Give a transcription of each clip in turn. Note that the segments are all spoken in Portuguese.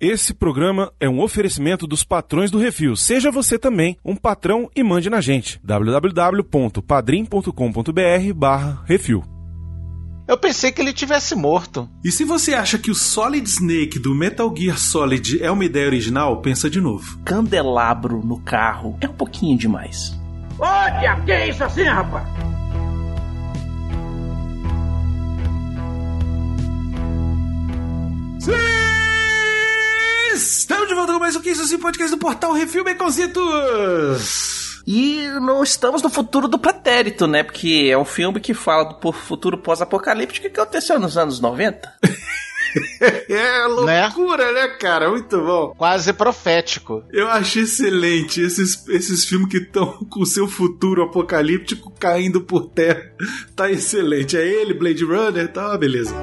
Esse programa é um oferecimento dos patrões do Refil. Seja você também um patrão e mande na gente. www.padrim.com.br barra Refil. Eu pensei que ele tivesse morto. E se você acha que o Solid Snake do Metal Gear Solid é uma ideia original, pensa de novo. Candelabro no carro é um pouquinho demais. Olha, que é isso assim, rapaz? Sim! Estamos de volta com mais um Que Isso Assim Podcast do Portal Refil Baconzitos! E não estamos no futuro do pretérito, né? Porque é um filme que fala do futuro pós-apocalíptico que aconteceu nos anos 90. é loucura, né? né, cara? Muito bom. Quase profético. Eu acho excelente esses, esses filmes que estão com o seu futuro apocalíptico caindo por terra. Tá excelente. É ele, Blade Runner, tá, beleza.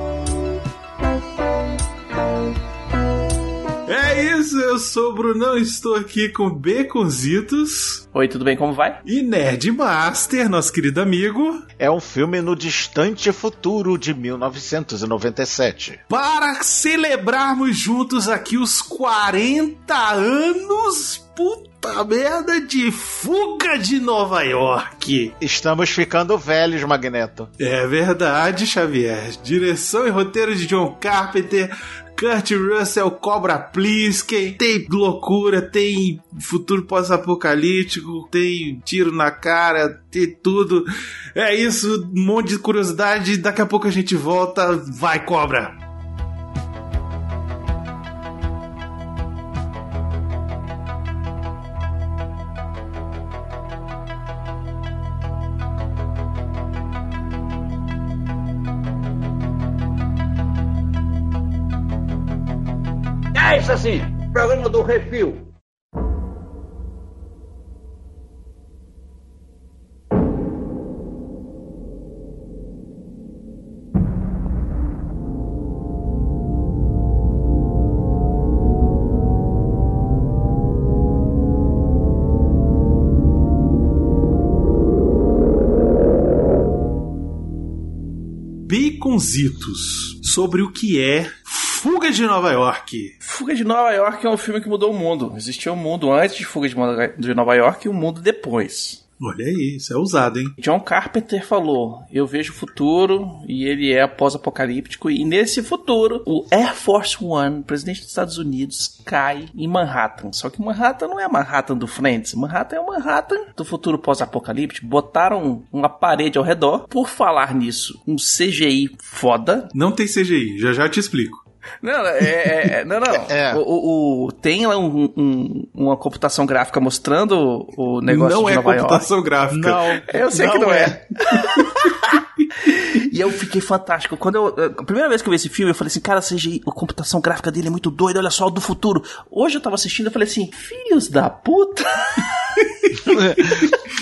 É isso, eu sou o Brunão, estou aqui com Beconzitos. Oi, tudo bem? Como vai? E Nerd Master, nosso querido amigo. É um filme no distante futuro de 1997. Para celebrarmos juntos aqui os 40 anos puta merda de fuga de Nova York. Estamos ficando velhos, Magneto. É verdade, Xavier. Direção e roteiro de John Carpenter. Kurt Russell, Cobra Plisken, tem loucura, tem futuro pós-apocalíptico, tem tiro na cara, tem tudo. É isso, um monte de curiosidade. Daqui a pouco a gente volta. Vai, Cobra! Assim, programa do Refil. Baconzitos sobre o que é Fuga de Nova York. Fuga de Nova York é um filme que mudou o mundo. Existia um mundo antes de Fuga de Nova York e um mundo depois. Olha aí, isso é ousado, hein? John Carpenter falou: Eu vejo o futuro e ele é pós-apocalíptico. E nesse futuro, o Air Force One, presidente dos Estados Unidos, cai em Manhattan. Só que Manhattan não é Manhattan do Friends. Manhattan é o Manhattan do futuro pós-apocalíptico. Botaram uma parede ao redor. Por falar nisso, um CGI foda. Não tem CGI, já já te explico. Não, é, é, é não, não. É. O, o, o, tem lá um, um, uma computação gráfica mostrando o negócio não de é Nova computação gráfica. Não, eu sei não que não é. é. e eu fiquei fantástico. Quando eu. A primeira vez que eu vi esse filme, eu falei assim, cara, CGI, a computação gráfica dele é muito doida, olha só, do futuro. Hoje eu tava assistindo, eu falei assim, filhos da puta.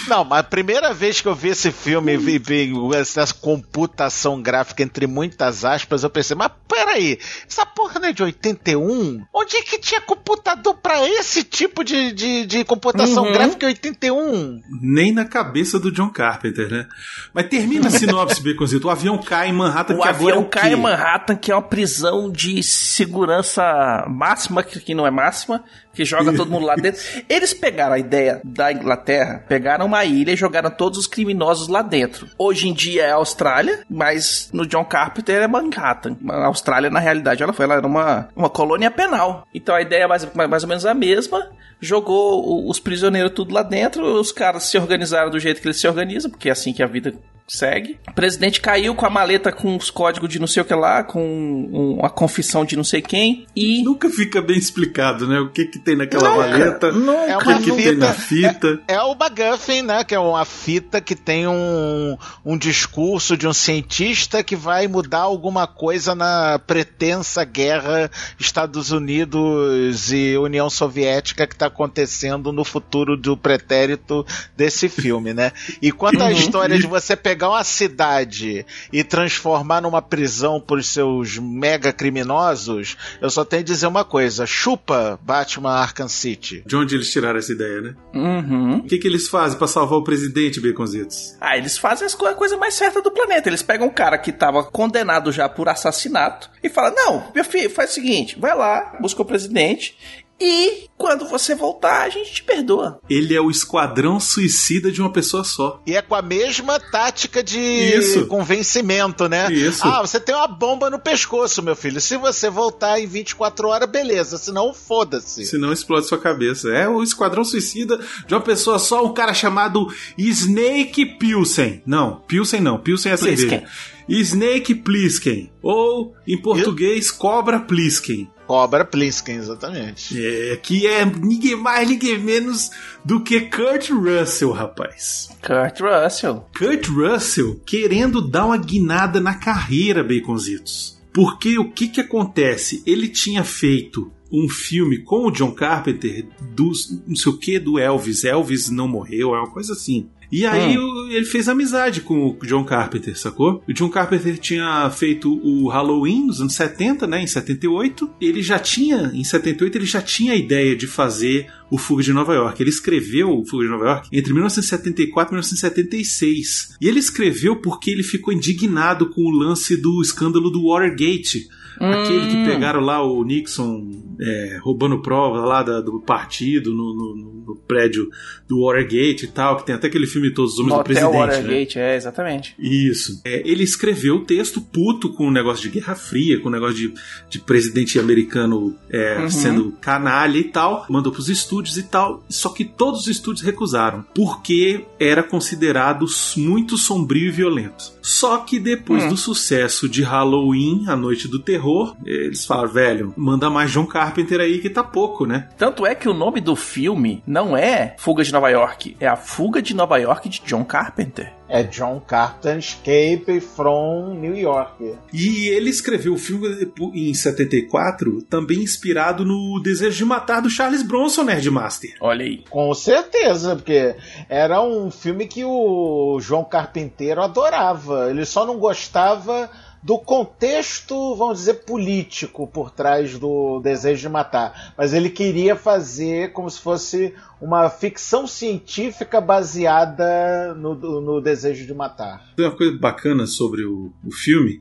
Não, mas a primeira vez que eu vi esse filme e vi, vi, essa computação gráfica entre muitas aspas, eu pensei, mas peraí, essa porra não é de 81? Onde é que tinha computador para esse tipo de, de, de computação uhum. gráfica em 81? Nem na cabeça do John Carpenter, né? Mas termina a sinopse, Beconzito. O avião cai em Manhattan, o que avião é cai em Manhattan, que é uma prisão de segurança máxima, que não é máxima, que joga todo mundo lá dentro. Eles pegaram a ideia da Inglaterra, pegaram uma ilha e jogaram todos os criminosos lá dentro. Hoje em dia é a Austrália, mas no John Carpenter é Manhattan. A Austrália, na realidade, ela foi ela era uma, uma colônia penal. Então a ideia é mais, mais ou menos a mesma. Jogou os prisioneiros tudo lá dentro, os caras se organizaram do jeito que eles se organizam, porque é assim que a vida segue. O presidente caiu com a maleta com os códigos de não sei o que lá, com uma confissão de não sei quem. E. Nunca fica bem explicado, né? O que que tem naquela nunca, maleta. Nunca. É o que, que tem na fita. É, é, o MacGuffin, né? Que é uma fita que tem um, um discurso de um cientista que vai mudar alguma coisa na pretensa guerra Estados Unidos e União Soviética que está acontecendo no futuro do pretérito desse filme, né? E quanto à uhum. história de você pegar uma cidade e transformar numa prisão por seus mega criminosos, eu só tenho a dizer uma coisa: chupa Batman Arkham City. De onde eles tiraram essa ideia, né? Uhum. O que, que eles fazem para salvar o presidente, Baconzitos? Ah, eles fazem a coisa mais certa do planeta. Eles pegam um cara que tava condenado já por assassinato e falam: Não, meu filho, faz o seguinte, vai lá, busca o presidente e quando você voltar, a gente te perdoa. Ele é o esquadrão suicida de uma pessoa só. E é com a mesma tática de Isso. convencimento, né? Isso. Ah, você tem uma bomba no pescoço, meu filho. Se você voltar em 24 horas, beleza. Senão, foda-se. Senão explode sua cabeça. É o esquadrão suicida de uma pessoa só, um cara chamado Snake Pilsen. Não, Pilsen não. Pilsen é Plisken. cerveja. Snake Plisken. Ou, em português, Cobra Plisken. Cobra Plisken, exatamente. É, que é ninguém mais, ninguém menos do que Kurt Russell, rapaz. Kurt Russell. Kurt Russell querendo dar uma guinada na carreira, Baconzitos. Porque o que que acontece? Ele tinha feito um filme com o John Carpenter do não sei o que do Elvis. Elvis não morreu, é uma coisa assim. E aí hum. ele fez amizade com o John Carpenter, sacou? O John Carpenter tinha feito o Halloween nos anos 70, né? Em 78. Ele já tinha, em 78, ele já tinha a ideia de fazer o Fuga de Nova York. Ele escreveu o Fuga de Nova York entre 1974 e 1976. E ele escreveu porque ele ficou indignado com o lance do escândalo do Watergate Aquele que hum. pegaram lá o Nixon é, roubando prova lá da, do partido no, no, no, prédio do Watergate e tal, que tem até aquele filme Todos os Homens do Presidente. Né? Watergate, né? é, exatamente. Isso. É, ele escreveu o texto puto com o negócio de Guerra Fria, com o negócio de, de presidente americano é, uhum. sendo canalha e tal, mandou pros estúdios e tal, só que todos os estúdios recusaram, porque era considerado muito sombrio e violento. Só que depois uhum. do sucesso de Halloween, A Noite do Terror, eles falam, velho, manda mais John Carpenter aí que tá pouco, né? Tanto é que o nome do filme não é Fuga de Nova York, é a Fuga de Nova York de John Carpenter. É John Carpenter Escape from New York. E ele escreveu o filme em 74, também inspirado no Desejo de Matar do Charles Bronson, Nerdmaster. Olha aí. Com certeza, porque era um filme que o João Carpinteiro adorava. Ele só não gostava do contexto, vamos dizer, político por trás do desejo de matar. Mas ele queria fazer como se fosse uma ficção científica baseada no, no desejo de matar. Tem uma coisa bacana sobre o, o filme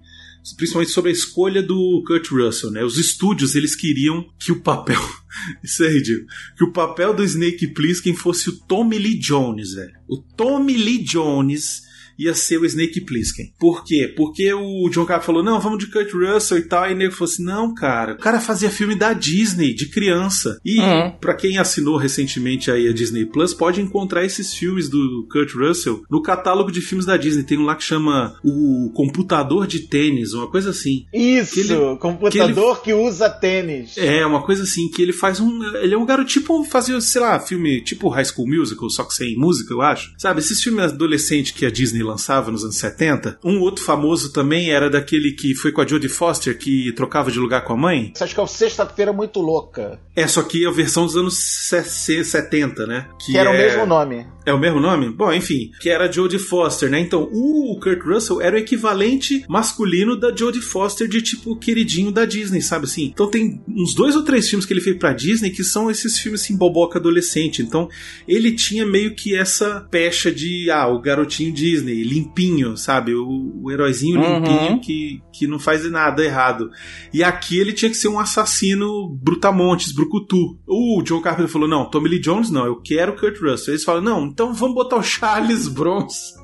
principalmente sobre a escolha do Kurt Russell, né? Os estúdios eles queriam que o papel, isso é ridículo, que o papel do Snake Plissken fosse o Tommy Lee Jones, velho. O Tommy Lee Jones ia ser o Snake Plissken. Por quê? Porque o John Carpenter falou, não, vamos de Kurt Russell e tal, e o nego falou assim, não, cara, o cara fazia filme da Disney, de criança. E uhum. para quem assinou recentemente aí a Disney Plus, pode encontrar esses filmes do Kurt Russell no catálogo de filmes da Disney. Tem um lá que chama o Computador de Tênis, uma coisa assim. Isso, que ele, computador que, ele, que, usa tênis. É, uma coisa assim, que ele faz um... Ele é um garoto tipo, fazia, sei lá, filme tipo High School Musical, só que sem música, eu acho. Sabe, esses filmes adolescentes que a Disney lançava nos anos 70. Um outro famoso também era daquele que foi com a Jodie Foster, que trocava de lugar com a mãe. Você acha que é o Sexta-feira Muito Louca? É, só que a versão dos anos 70, né? Que, que era é... o mesmo nome. É o mesmo nome? Bom, enfim, que era Jodie Foster, né? Então, o Kurt Russell era o equivalente masculino da Jodie Foster de tipo queridinho da Disney, sabe assim? Então tem uns dois ou três filmes que ele fez pra Disney que são esses filmes assim, boboca adolescente. Então, ele tinha meio que essa pecha de, ah, o garotinho Disney, limpinho, sabe? O, o heróizinho uhum. limpinho que, que não faz nada errado. E aqui ele tinha que ser um assassino brutamontes, brucutu. O John Carpenter falou, não, Tommy Lee Jones não, eu quero Kurt Russell. Eles falam, não, então vamos botar o Charles Bronson.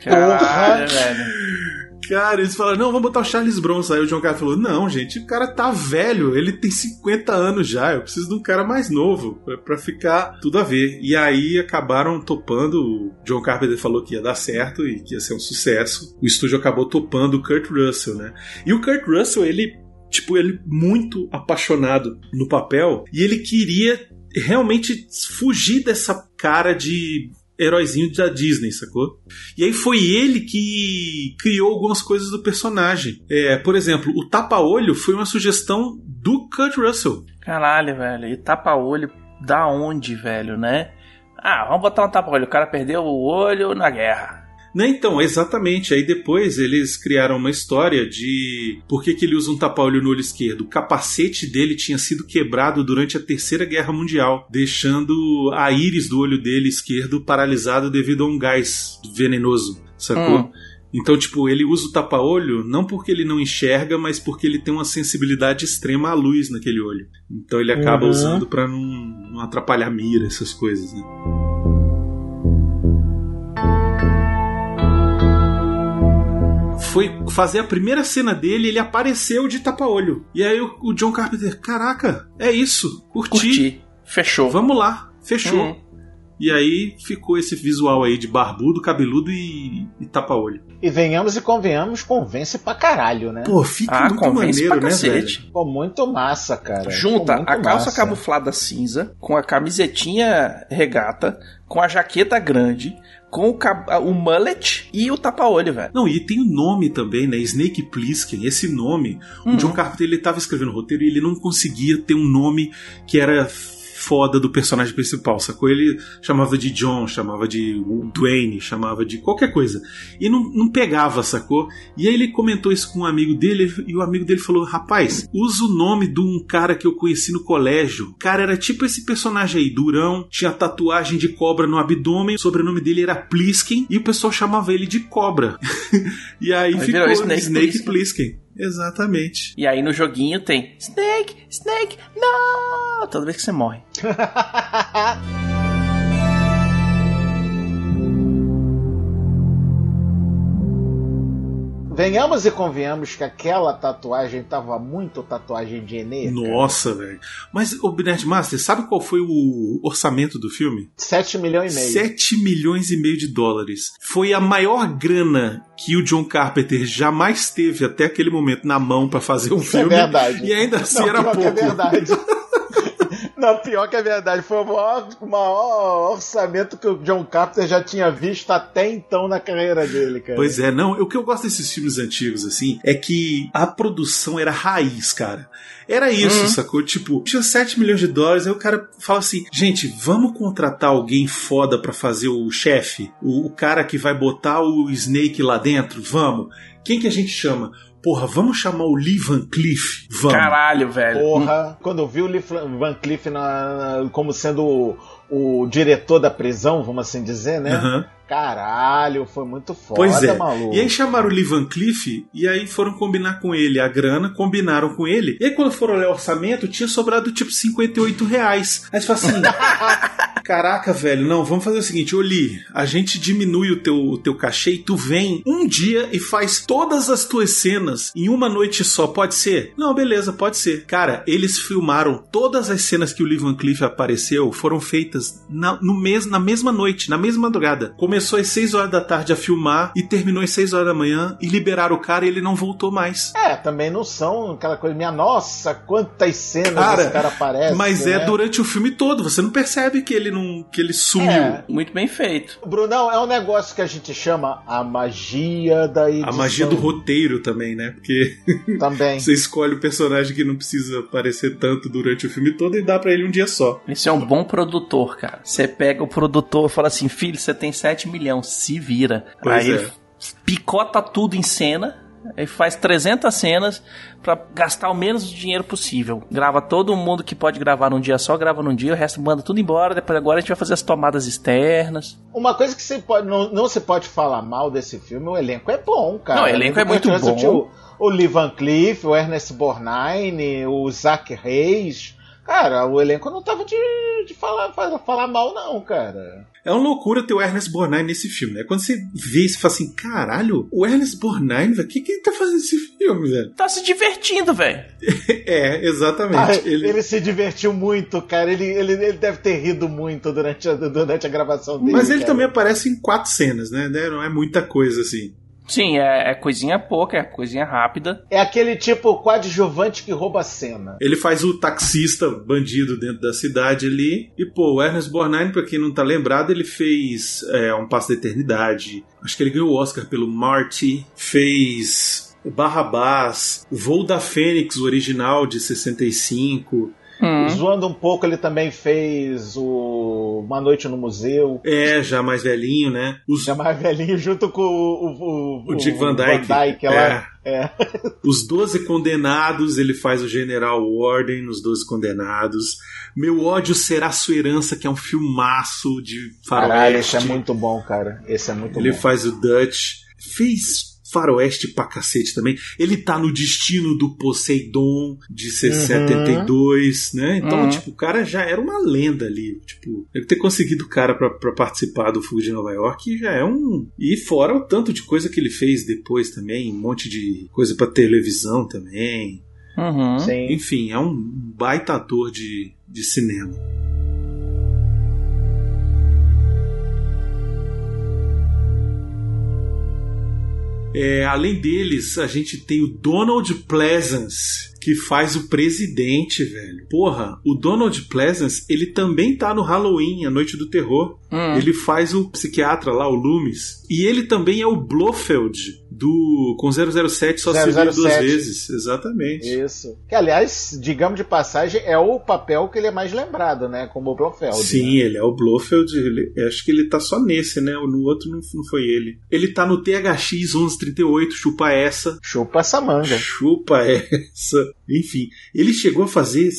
Caralho, velho. Cara, eles falaram, não, vamos botar o Charles Bronson. Aí o John Carter falou, não, gente, o cara tá velho, ele tem 50 anos já, eu preciso de um cara mais novo pra, pra ficar tudo a ver. E aí acabaram topando, o John Carpenter falou que ia dar certo e que ia ser um sucesso. O estúdio acabou topando o Kurt Russell, né? E o Kurt Russell, ele, tipo, ele muito apaixonado no papel e ele queria realmente fugir dessa cara de heróizinho da Disney, sacou? E aí foi ele que criou algumas coisas do personagem. É, por exemplo, o tapa-olho foi uma sugestão do Kurt Russell. Caralho, velho. E tapa-olho da onde, velho, né? Ah, vamos botar um tapa-olho. O cara perdeu o olho na guerra. Não, então, exatamente. Aí depois eles criaram uma história de por que, que ele usa um tapa-olho no olho esquerdo. O capacete dele tinha sido quebrado durante a Terceira Guerra Mundial, deixando a íris do olho dele esquerdo paralisado devido a um gás venenoso, sacou? Hum. Então, tipo, ele usa o tapa-olho não porque ele não enxerga, mas porque ele tem uma sensibilidade extrema à luz naquele olho. Então ele acaba uhum. usando para não, não atrapalhar a mira, essas coisas, né? Foi fazer a primeira cena dele, ele apareceu de tapa-olho. E aí o, o, John Carpenter, caraca, é isso, curti. curti. Fechou. Vamos lá, fechou. Hum. E aí ficou esse visual aí de barbudo, cabeludo e, e tapa-olho. E venhamos e convenhamos, convence pra caralho, né? Pô, fica ah, muito maneiro, né, velho? Ficou muito massa, cara. Junta a calça massa. camuflada cinza com a camisetinha regata, com a jaqueta grande, com o, o mullet e o tapa-olho, velho. Não, e tem o nome também, né? Snake Plissken, esse nome. Uhum. O John Carpenter ele tava escrevendo o roteiro e ele não conseguia ter um nome que era foda do personagem principal, sacou? Ele chamava de John, chamava de Dwayne, chamava de qualquer coisa. E não, não pegava, sacou? E aí ele comentou isso com um amigo dele e o amigo dele falou: Rapaz, usa o nome de um cara que eu conheci no colégio. O cara era tipo esse personagem aí, durão, tinha tatuagem de cobra no abdômen, o sobrenome dele era Plisken e o pessoal chamava ele de Cobra. e aí, aí ficou Snake, Snake Plisken. Exatamente. E aí no joguinho tem Snake, Snake, não! Toda vez que você morre. Venhamos e convenhamos que aquela tatuagem tava muito tatuagem de Enê. Nossa, velho. Mas, o Nerd Master, sabe qual foi o orçamento do filme? 7 milhões e meio. 7 milhões e meio de dólares. Foi a maior grana que o John Carpenter jamais teve até aquele momento na mão para fazer um Isso é filme. É verdade. E ainda assim Não, era pouco. É verdade. Não, pior que é verdade. Foi o maior, o maior, orçamento que o John Carpenter já tinha visto até então na carreira dele, cara. Pois é, não. O que eu gosto desses filmes antigos, assim, é que a produção era raiz, cara. Era isso, uhum. sacou? Tipo, tinha 7 milhões de dólares, aí o cara fala assim: gente, vamos contratar alguém foda para fazer o chefe? O, o cara que vai botar o Snake lá dentro? Vamos. Quem que a gente chama? Porra, vamos chamar o Lee Van Cleef? Vamos. Caralho, velho. Porra, quando eu vi o Lee Van Cleef na, como sendo o, o, diretor da prisão, vamos assim dizer, né? Uhum. Caralho, foi muito foda, pois é. maluco. E aí chamaram o Lee Van Cleef e aí foram combinar com ele a grana, combinaram com ele. E aí quando foram olhar o orçamento, tinha sobrado tipo 58 reais. Aí você fala assim: Caraca, velho, não, vamos fazer o seguinte, Oli, a gente diminui o teu, o teu cachê e tu vem um dia e faz todas as tuas cenas em uma noite só, pode ser? Não, beleza, pode ser. Cara, eles filmaram todas as cenas que o Lee Van Cleef apareceu, foram feitas na, no mes, na mesma noite, na mesma madrugada. Começou às 6 horas da tarde a filmar e terminou às 6 horas da manhã e liberaram o cara e ele não voltou mais. É, também não são aquela coisa, minha nossa, quantas cenas cara, esse cara aparece. Mas é né? é durante o filme todo, você não percebe que ele não que ele sumiu. É. Muito bem feito. Brunão, é um negócio que a gente chama a magia da edição. A magia do roteiro também, né? Porque também. você escolhe o personagem que não precisa aparecer tanto durante o filme todo e dá para ele um dia só. Esse é um bom produtor, cara. Você pega o produtor e fala assim: filho, você tem 7 milhão, se vira. Pois Aí é. picota tudo em cena, aí faz 300 cenas para gastar o menos dinheiro possível. Grava todo mundo que pode gravar num dia só, grava num dia, o resto manda tudo embora. Depois agora a gente vai fazer as tomadas externas. Uma coisa que você pode, não, não se pode falar mal desse filme, o elenco é bom, cara. Não, o elenco é muito bom. O, o Lee Van Cleef, o Ernest Borgnine, o Zach Reis. Cara, o elenco não tava de, de falar, falar mal, não, cara. É uma loucura ter o Ernest Borgnine nesse filme, né? Quando você vê, você fala assim, caralho, o Ernest Borgnine, velho, o que, que ele tá fazendo nesse filme, velho? Tá se divertindo, velho. é, exatamente. Ah, ele... ele... se divertiu muito, cara. Ele, ele, ele deve ter rido muito durante a, durante a gravação dele. Mas ele cara. também aparece em quatro cenas, né? Não é muita coisa assim. Sim, é, é, coisinha pouca, é coisinha rápida. É aquele tipo coadjuvante que rouba a cena. Ele faz o taxista bandido dentro da cidade ali. E, pô, o Ernest Borgnine, pra quem não tá lembrado, ele fez é, Um Passo da Eternidade. Acho que ele ganhou o Oscar pelo Marty. Fez Barrabás, Voo da Fênix, o original de 65. Hum. Zoando um pouco, ele também fez o Uma Noite no Museu. É, já mais velhinho, né? Os... Já mais velhinho, junto com o. O, o, o Dick Van Dyke. Van Dyke é. É. Os Doze Condenados, ele faz o General Warden nos Doze Condenados. Meu ódio será sua herança, que é um filmaço de faroeste. Caralho, esse é muito bom, cara. Esse é muito ele bom. Ele faz o Dutch. Fez faroeste pra cacete também. Ele tá no destino do Poseidon de uhum. 72, né? Então, uhum. tipo, o cara já era uma lenda ali. Tipo, deve ter conseguido o cara pra, pra participar do Fuga de Nova York já é um. E fora o tanto de coisa que ele fez depois também, um monte de coisa pra televisão também. Uhum. Enfim, é um baita ator de, de cinema. É, além deles, a gente tem o Donald Pleasance, que faz o presidente, velho. Porra, o Donald Pleasance, ele também tá no Halloween, a Noite do Terror. Hum. Ele faz o psiquiatra lá, o Loomis. E ele também é o Blofeld do com 007 só 007. se viu duas vezes. Exatamente. Isso. Que, aliás, digamos de passagem, é o papel que ele é mais lembrado, né? Como o Blofeld. Sim, né? ele é o Blofeld. Ele, acho que ele tá só nesse, né? No outro não, não foi ele. Ele tá no THX 1138, chupa essa. Chupa essa manga. Chupa essa. Enfim, ele chegou a fazer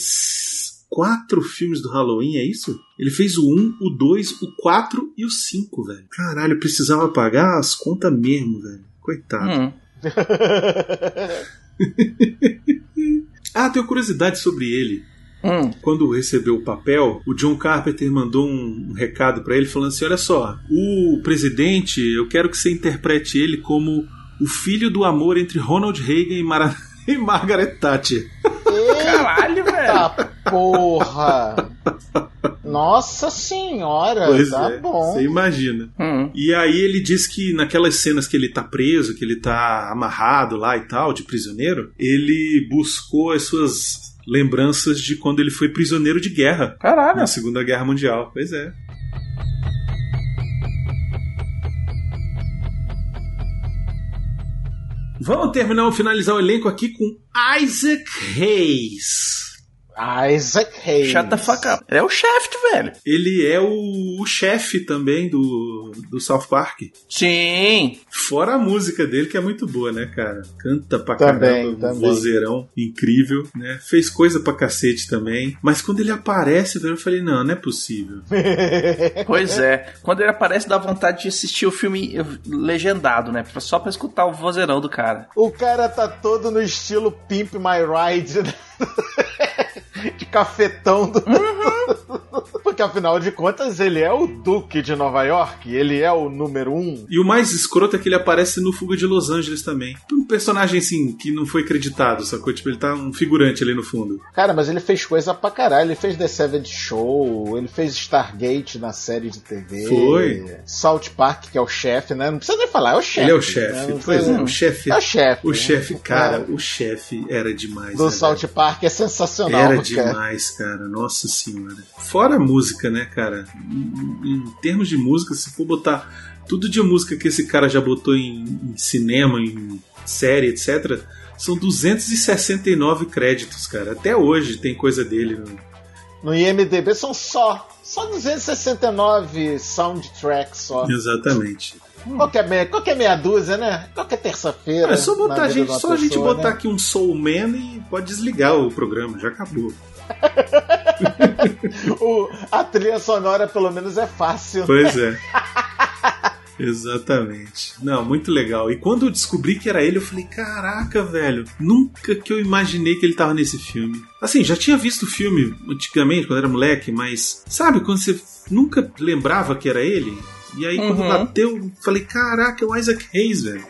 quatro filmes do Halloween, é isso? Ele fez o 1, o 2, o 4 e o 5, velho. Caralho, precisava pagar as contas mesmo, velho. Coitado. Hum. ah, tenho curiosidade sobre ele. Hum. Quando recebeu o papel, o John Carpenter mandou um, recado para ele falando assim: Olha só, o presidente, eu quero que você interprete ele como o filho do amor entre Ronald Reagan e Mara e Margaret Thatcher. Caralho, velho. porra. Nossa senhora, pois tá é, bom. Você imagina. Hum. E aí ele diz que naquelas cenas que ele tá preso, que ele tá amarrado lá e tal, de prisioneiro, ele buscou as suas lembranças de quando ele foi prisioneiro de guerra. Caralho. Na Segunda Guerra Mundial. Pois é. Vamos terminar, finalizar o elenco aqui com Isaac Hayes. Isaac Hayes. Shut the fuck up. É o chefe, velho. Ele é o, o chefe também do, do South Park. Sim. Fora a música dele, que é muito boa, né, cara? Canta pra também, caramba, um vozeirão incrível, né? Fez coisa pra cacete também. Mas quando ele aparece, eu falei, não, não é possível. pois é. Quando ele aparece, dá vontade de assistir o filme legendado, né? Só pra escutar o vozeirão do cara. O cara tá todo no estilo Pimp My Ride, né? de cafetão do. Uhum. Porque afinal de contas ele é o Duque de Nova York, ele é o número um. E o mais escroto é que ele aparece no Fuga de Los Angeles também. Um personagem assim que não foi acreditado, sacou? Tipo, ele tá um figurante ali no fundo. Cara, mas ele fez coisa pra caralho. Ele fez The Seventh Show, ele fez Stargate na série de TV. Foi. South Park, que é o chefe, né? Não precisa nem falar, é o chefe. Ele é o chefe. Né? Pois é, o chefe. É o chefe. O né? chefe, cara, é. o chefe era demais. Do né, South Park é sensacional. Era demais, cara. Nossa senhora. Fora a música, né, cara? Em, em termos de música, se for botar tudo de música que esse cara já botou em, em cinema, em série, etc., são 269 créditos, cara. Até hoje tem coisa dele. No, no IMDB são só, só 269 soundtracks só. Exatamente. Qualquer, meia, qualquer meia dúzia, né? Qualquer terça-feira. É só botar a gente, só pessoa, a gente botar né? aqui um Soul Man e pode desligar o programa, já acabou. o, a trilha sonora, pelo menos, é fácil. Pois né? é. Exatamente. Não, muito legal. E quando eu descobri que era ele, eu falei: caraca, velho, nunca que eu imaginei que ele tava nesse filme. Assim, já tinha visto o filme antigamente, quando era moleque, mas sabe quando você nunca lembrava que era ele? E aí, quando uhum. bateu, eu falei: caraca, é o Isaac Hayes, velho.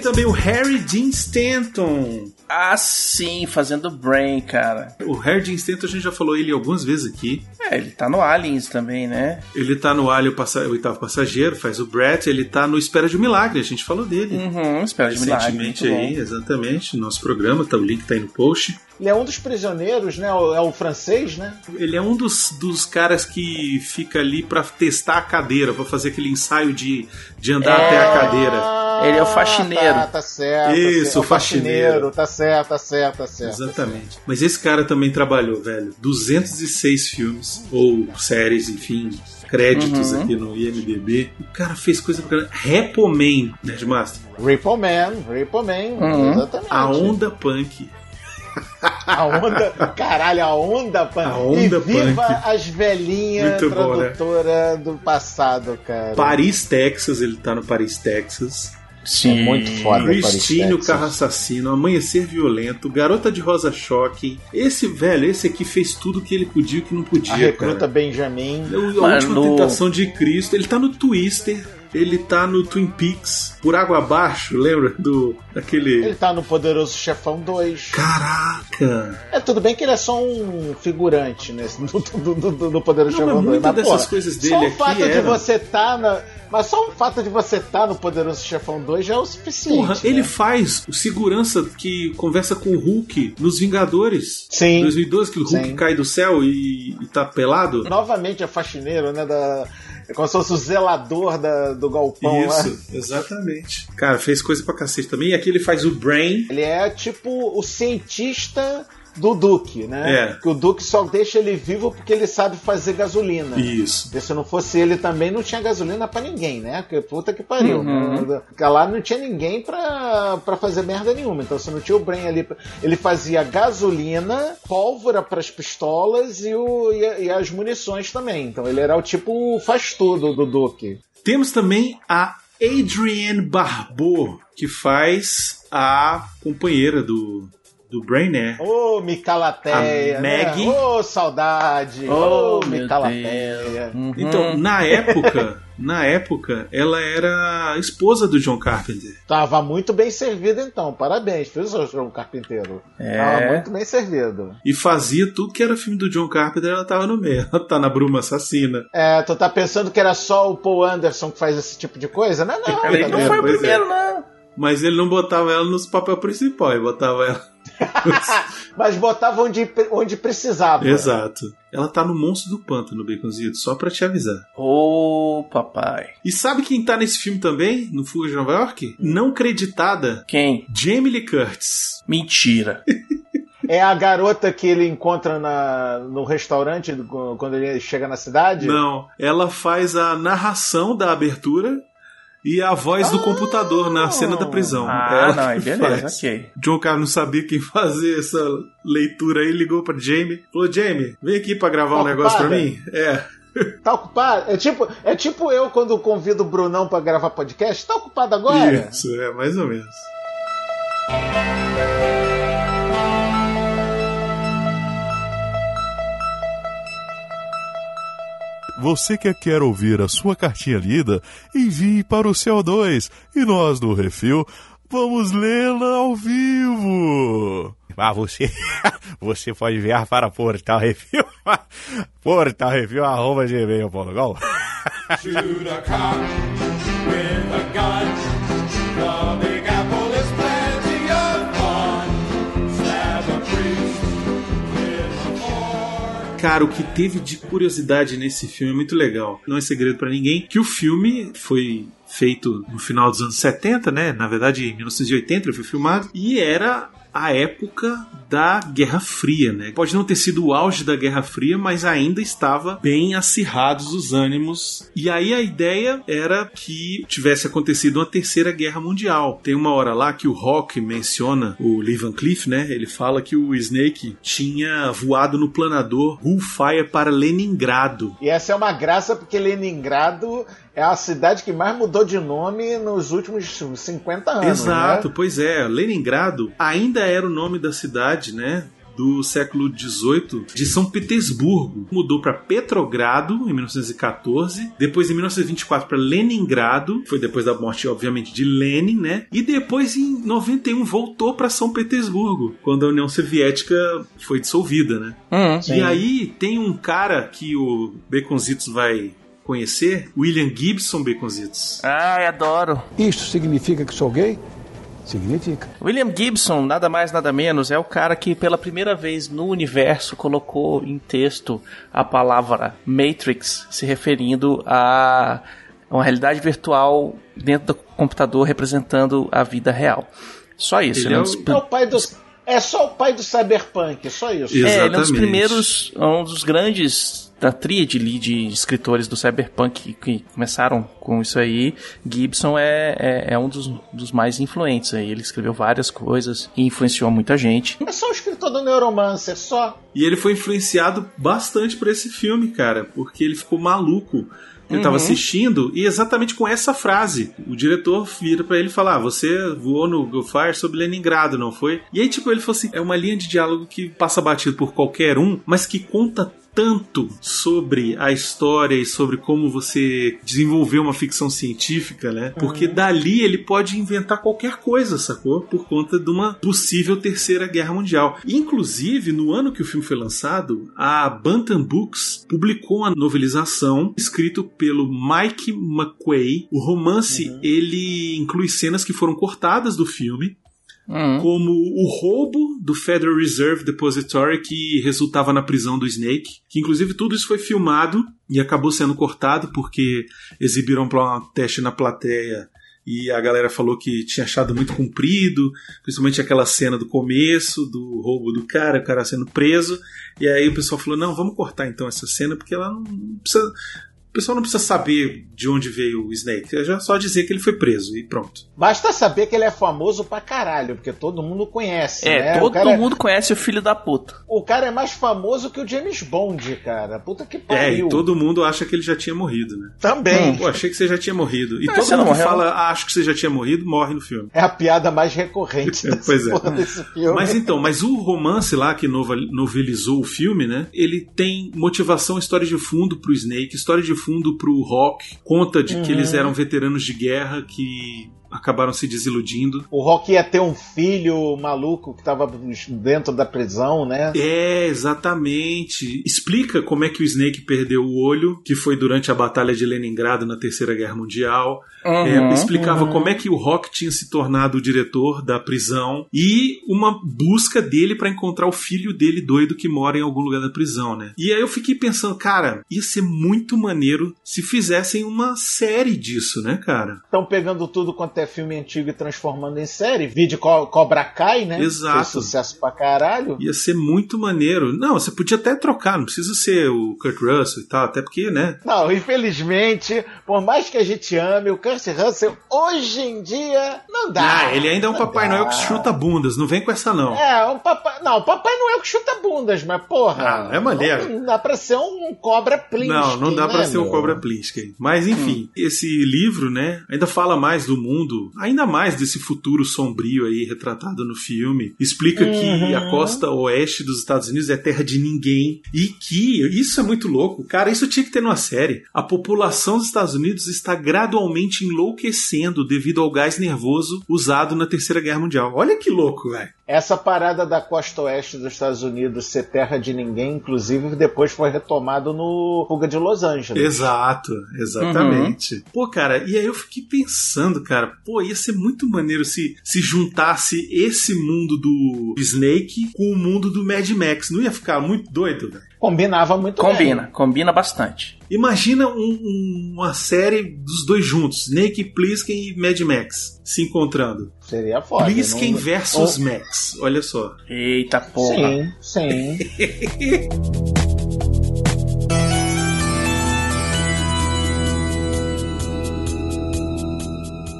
Também o Harry Dean Stanton. Ah, sim, fazendo Brain, cara. O Dean Stanton, a gente já falou ele algumas vezes aqui. É, ele tá no Aliens também, né? Ele tá no Alien, o oitavo passageiro, faz o Brett, ele tá no Espera de um Milagre, a gente falou dele. Uhum, Espera de Milagre. Recentemente aí, exatamente, no nosso programa, tá, o link tá aí no post. Ele é um dos prisioneiros, né? É o francês, né? Ele é um dos, dos caras que fica ali para testar a cadeira, para fazer aquele ensaio de, de andar é... até a cadeira. Ele é o faxineiro. Tá, tá certo. Isso, tá o faxineiro. faxineiro. Tá certo, tá certo, tá certo. Exatamente. Certo. Mas esse cara também trabalhou, velho. 206 filmes, ou séries, enfim, créditos uhum. aqui no IMDB. O cara fez coisa pra caramba. Repoman, Nerdmaster. Repoman, Repoman, uhum. exatamente. A onda punk. A onda, caralho, a onda punk. A onda e viva punk. as velhinhas bom, né? tradutora do passado, cara. Paris, Texas, ele tá no Paris, Texas. Sim, é muito foda. Cristinho, Carro Assassino, Amanhecer Violento, Garota de Rosa Choque. Esse, velho, esse aqui fez tudo que ele podia e que não podia. A Recruta cara. Benjamin. A última tentação de Cristo. Ele tá no Twister. Ele tá no Twin Peaks, por água abaixo, lembra? Do. daquele. Ele tá no Poderoso Chefão 2. Caraca! É, tudo bem que ele é só um figurante nesse, do, do, do, do Poderoso Não, Chefão 2. Muitas dessas porra, coisas dele só o fato era... de você tá na. Mas só o fato de você estar tá no Poderoso Chefão 2 já é o suficiente. Porra, né? ele faz o segurança que conversa com o Hulk nos Vingadores. Sim. 2012, que o Hulk Sim. cai do céu e, e tá pelado. Novamente é faxineiro, né? Da, é como se fosse o zelador da, do galpão Isso, lá. exatamente. Cara, fez coisa pra cacete também. E aqui ele faz o Brain. Ele é tipo o cientista do Duke, né? É. Que o Duke só deixa ele vivo porque ele sabe fazer gasolina. Isso. Porque se não fosse ele também, não tinha gasolina para ninguém, né? Porque puta que pariu. Uhum. Né? Porque lá não tinha ninguém pra, pra fazer merda nenhuma. Então se não tinha o Brain ali, ele fazia gasolina, pólvora para as pistolas e, o, e, e as munições também. Então ele era o tipo faz tudo do Duke. Temos também a Adrienne Barbeau, que faz a companheira do do Brainer. Ô, oh, Micalateia. A. Né? Ô, oh, saudade. Ô, oh, Micalateia. Uhum. Então, na época, na época, ela era esposa do John Carpenter. Tava muito bem servido então. Parabéns, viu, John Carpinteiro? É. Tava muito bem servido. E fazia tudo que era filme do John Carpenter, ela tava no meio. Ela tá na Bruma Assassina. É, tu tá pensando que era só o Paul Anderson que faz esse tipo de coisa? Não, não. Ele não foi o é. primeiro, é. não. Mas ele não botava ela nos papel principal, ele botava ela Mas botava onde, onde precisava. Exato. Ela tá no Monstro do Pântano, Baconzito, só pra te avisar. Ô, oh, papai. E sabe quem tá nesse filme também, no Fuga de Nova York? Não creditada. Quem? Jamie Lee Curtis. Mentira. É a garota que ele encontra na, no restaurante quando ele chega na cidade? Não, ela faz a narração da abertura e a voz ah, do computador na cena da prisão. Ah, Ela não, beleza, faz. ok. John Carlos não sabia quem fazer essa leitura aí, ligou pra Jamie. Falou, Jamie, vem aqui pra gravar tá um negócio pra mim. É. Tá ocupado? É tipo, é tipo eu quando convido o Brunão pra gravar podcast. Tá ocupado agora? Isso, é, mais ou menos. Você que quer ouvir a sua cartinha lida, envie para o CO2 e nós do Refil vamos lê-la ao vivo. Ah, você, você pode enviar para Portal Refil, Portal Refil, arroba gmail.com. Cara, o que teve de curiosidade nesse filme é muito legal. Não é segredo para ninguém que o filme foi feito no final dos anos 70, né? Na verdade, em 1980 ele foi filmado. E era a época da Guerra Fria, né? Pode não ter sido o auge da Guerra Fria, mas ainda estava bem acirrados os ânimos. E aí a ideia era que tivesse acontecido uma terceira guerra mundial. Tem uma hora lá que o Rock menciona o Lee Van Cleef, né? Ele fala que o Snake tinha voado no planador Bullfire para Leningrado. E essa é uma graça porque Leningrado é a cidade que mais mudou de nome nos últimos 50 anos. Exato, né? pois é. Leningrado ainda era o nome da cidade, né? do século XVIII de São Petersburgo. Mudou para Petrogrado em 1914, depois em 1924 para Leningrado, foi depois da morte, obviamente, de Lenin, né? E depois em 91 voltou para São Petersburgo, quando a União Soviética foi dissolvida, né? Uhum, e aí tem um cara que o Baconzitos vai conhecer, William Gibson Baconzitos. Ai, adoro. Isto significa que sou gay? Significa. William Gibson, nada mais nada menos, é o cara que pela primeira vez no universo colocou em texto a palavra Matrix, se referindo a uma realidade virtual dentro do computador representando a vida real. Só isso. Ele é Um o- dos- É o pai dos. É só o pai do cyberpunk, só isso. Isso. É, ele é um dos Exatamente. primeiros, um dos grandes da tríade ali de escritores do cyberpunk que, que começaram com isso aí. Gibson é, é, é um dos, dos mais influentes aí. Ele escreveu várias coisas e influenciou muita gente. É só o escritor do Neuromancer, só. E ele foi influenciado bastante por esse filme, cara, porque ele ficou maluco. Ele tava assistindo e exatamente com essa frase. O diretor vira pra ele e fala: ah, você voou no Gulfire sobre Leningrado, não foi? E aí, tipo, ele falou assim: é uma linha de diálogo que passa batido por qualquer um, mas que conta tanto sobre a história e sobre como você desenvolveu uma ficção científica, né? Porque dali ele pode inventar qualquer coisa, sacou? Por conta de uma possível terceira guerra mundial. Inclusive, no ano que o filme foi lançado, a Bantam Books publicou uma novelização escrito pelo Mike McQuay. O romance ele inclui cenas que foram cortadas do filme Hum. como o roubo do Federal Reserve Depository que resultava na prisão do Snake, que inclusive tudo isso foi filmado e acabou sendo cortado porque exibiram para um teste na plateia e a galera falou que tinha achado muito comprido, principalmente aquela cena do começo do roubo do cara, o cara sendo preso, e aí o pessoal falou: "Não, vamos cortar então essa cena porque ela não precisa o pessoal não precisa saber de onde veio o Snake, é já só dizer que ele foi preso e pronto. Basta saber que ele é famoso pra caralho, porque todo mundo conhece. É, né? todo o, cara, mundo conhece o filho da puta. o cara é mais famoso que o James Bond, cara. Puta que É, pariu. e todo mundo acha que ele já tinha morrido, né? Também. Pô, achei que você já tinha morrido. E Ah, todo mundo morreu? fala, "Ah, acho que você já tinha morrido, morre no filme. É a piada mais recorrente dessa Pois é. porra desse filme. Mas então, mas o romance lá que novelizou o filme, né? Ele tem motivação, história de fundo pro Snake, história de fundo pro Rock, conta de que eles eram veteranos de guerra que acabaram se desiludindo. O Rock ia ter um filho maluco que tava dentro da prisão, né? É, exatamente. Explica como é que o Snake perdeu o olho, que foi durante a Batalha de Leningrado na Terceira Guerra Mundial. É, explicava como é que o Rock tinha se tornado o diretor da prisão e uma busca dele pra encontrar o filho dele doido que mora em algum lugar da prisão, né? E aí eu fiquei pensando, cara, ia ser muito maneiro se fizessem uma série disso, né, cara? Estão pegando tudo quanto é filme antigo e transformando em série. Vídeo Co Cobra Kai, né? Exato. Fez sucesso pra caralho. Ia ser muito maneiro. Não, você podia até trocar, não precisa ser o Kurt Russell e tal, até porque, né? Não, infelizmente, por mais que a gente ame, o Kurt Russell hoje em dia não dá. Ah, ele ainda é um Não Papai dá. Noel que chuta bundas, não vem com essa não. É, um papai. Não, o Papai Noel que chuta bundas, mas porra. Ah, é maneiro. Não dá pra ser um cobra Plinsky, Não, não dá pra né, ser um meu? Cobra Plinsky. Mas enfim, esse livro, né, ainda fala mais do mundo, ainda mais desse futuro sombrio aí retratado no filme. Explica que a costa oeste dos Estados Unidos é terra de ninguém e que isso é muito louco. Cara, isso tinha que ter numa série. A população dos Estados Unidos está gradualmente enlouquecendo devido ao gás nervoso usado na Terceira Guerra Mundial. Olha que louco, velho. Essa parada da costa oeste dos Estados Unidos ser terra de ninguém, inclusive, depois foi retomado no Fuga de Los Angeles. Exato, exatamente. Pô, cara, e aí eu fiquei pensando, cara, pô, ia ser muito maneiro se, se juntasse esse mundo do Snake com o mundo do Mad Max. Não ia ficar muito doido, velho? Combinava muito bem. Combina, combina bastante. Imagina um- um- uma série dos dois juntos, Snake Plissken e Mad Max, se encontrando. Seria foda. Plissken não- versus não- Max, olha só. Eita porra. Sim, sim.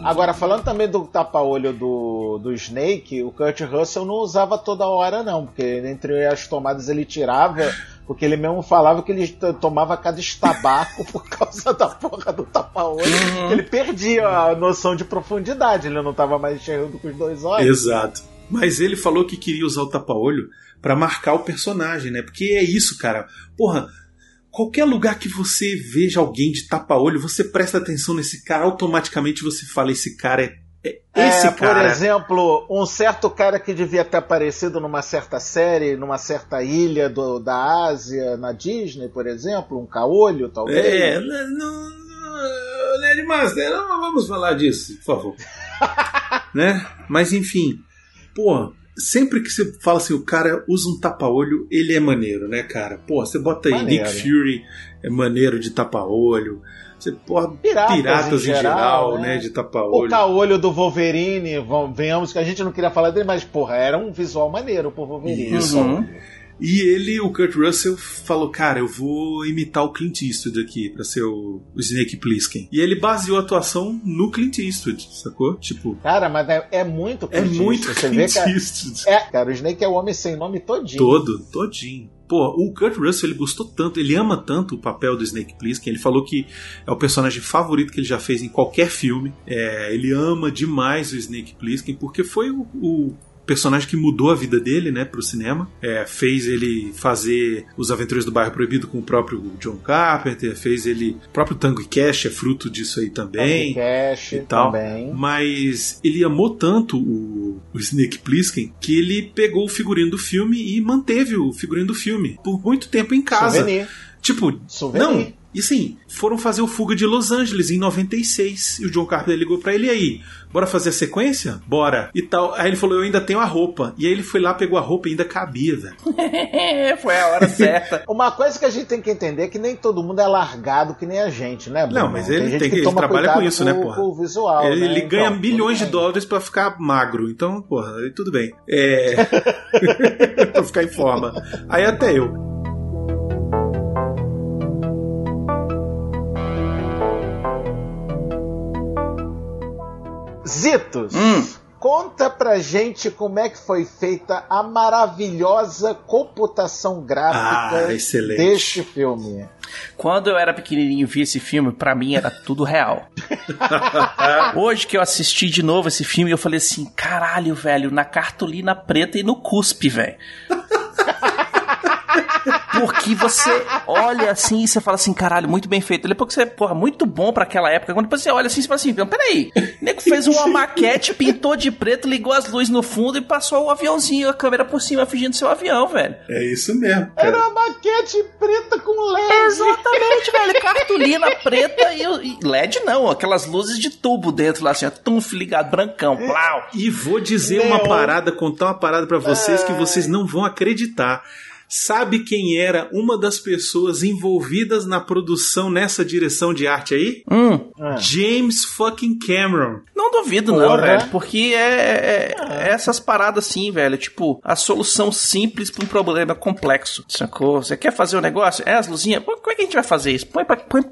Agora, falando também do tapa-olho do, do Snake, o Kurt Russell não usava toda hora, não, porque entre as tomadas ele tirava, porque ele mesmo falava que ele tomava cada estabaco por causa da porra do tapa-olho, que ele perdia a noção de profundidade, ele não tava mais enxergando com os dois olhos. Exato. Mas ele falou que queria usar o tapa-olho para marcar o personagem, né? Porque é isso, cara. Porra, qualquer lugar que você veja alguém de tapa-olho, você presta atenção nesse cara, automaticamente você fala: esse cara é. É esse é, cara. Por exemplo, um certo cara que devia ter aparecido numa certa série, numa certa ilha do, da Ásia, na Disney, por exemplo, um caolho, talvez. É, não, Nerd Master, não vamos falar disso, por favor. né? Mas enfim, pô, sempre que você fala assim, o cara usa um tapa-olho, ele é maneiro, né, cara? Pô, você bota aí maneiro. Nick Fury, é maneiro de tapa-olho. Você, porra, piratas, piratas em, geral, geral né? né? De tapa-olho. O caolho do Wolverine, venhamos que a gente não queria falar dele, mas, porra, era um visual maneiro pro Wolverine. Isso. Uhum. E ele, o Kurt Russell, falou: Cara, eu vou imitar o Clint Eastwood aqui pra ser o, o Snake Plissken. E ele baseou a atuação no Clint Eastwood, sacou? Tipo. Cara, mas é, é muito Clint É muito Eastwood. Clint Você vê, Eastwood. É, cara, o Snake é o homem sem nome todinho. Todo, todinho. Pô, o Kurt Russell ele gostou tanto, ele ama tanto o papel do Snake Plissken, ele falou que é o personagem favorito que ele já fez em qualquer filme. É, ele ama demais o Snake Plissken porque foi o, o personagem que mudou a vida dele, né, pro cinema. É, fez ele fazer Os Aventureiros do Bairro Proibido com o próprio John Carpenter, fez ele. O próprio Tango e Cash é fruto disso aí também. Tango e Cash e tal. também. Mas ele amou tanto o, o Snake Plissken que ele pegou o figurino do filme e manteve o figurino do filme por muito tempo em casa. Souvenir. Tipo, Souvenir. não, e sim, foram fazer o Fuga de Los Angeles em 96. E o John Carpenter ligou para ele aí, bora fazer a sequência? Bora. E tal. Aí ele falou, eu ainda tenho a roupa. E aí ele foi lá, pegou a roupa e ainda cabia, velho. foi a hora certa. Uma coisa que a gente tem que entender é que nem todo mundo é largado que nem a gente, né, Bruno? Não, mas ele, tem, tem que, ele trabalha com isso, né, porra? Com o visual, ele, né? ele ganha então, bilhões de dólares para ficar magro. Então, porra, tudo bem. É... pra ficar em forma. Aí até eu. Zitos, hum. conta pra gente como é que foi feita a maravilhosa computação gráfica ah, deste filme. Quando eu era pequenininho e vi esse filme, para mim era tudo real. Hoje que eu assisti de novo esse filme, eu falei assim: caralho, velho, na cartolina preta e no cuspe, velho. Porque você olha assim e você fala assim, caralho, muito bem feito. Depois que você, porra, muito bom para aquela época. Quando depois você olha assim, você fala assim, peraí, o nego fez uma maquete, pintou de preto, ligou as luzes no fundo e passou o aviãozinho, a câmera por cima, fingindo seu avião, velho. É isso mesmo. Cara. Era uma maquete preta com LED. Exatamente, velho. Cartolina preta e, e, LED não, aquelas luzes de tubo dentro lá, assim, ó, tunf ligado, brancão, plau. E vou dizer uma parada, contar uma parada para vocês que vocês não vão acreditar. Sabe quem era uma das pessoas envolvidas na produção nessa direção de arte aí? Hum. James fucking Cameron. Não duvido, Porra. não, velho. Porque é, é, é, essas paradas assim, velho. Tipo, a solução simples para um problema complexo. Sacou? Você quer fazer o um negócio? É as luzinhas? Como é que a gente vai fazer isso? Põe pra, põe,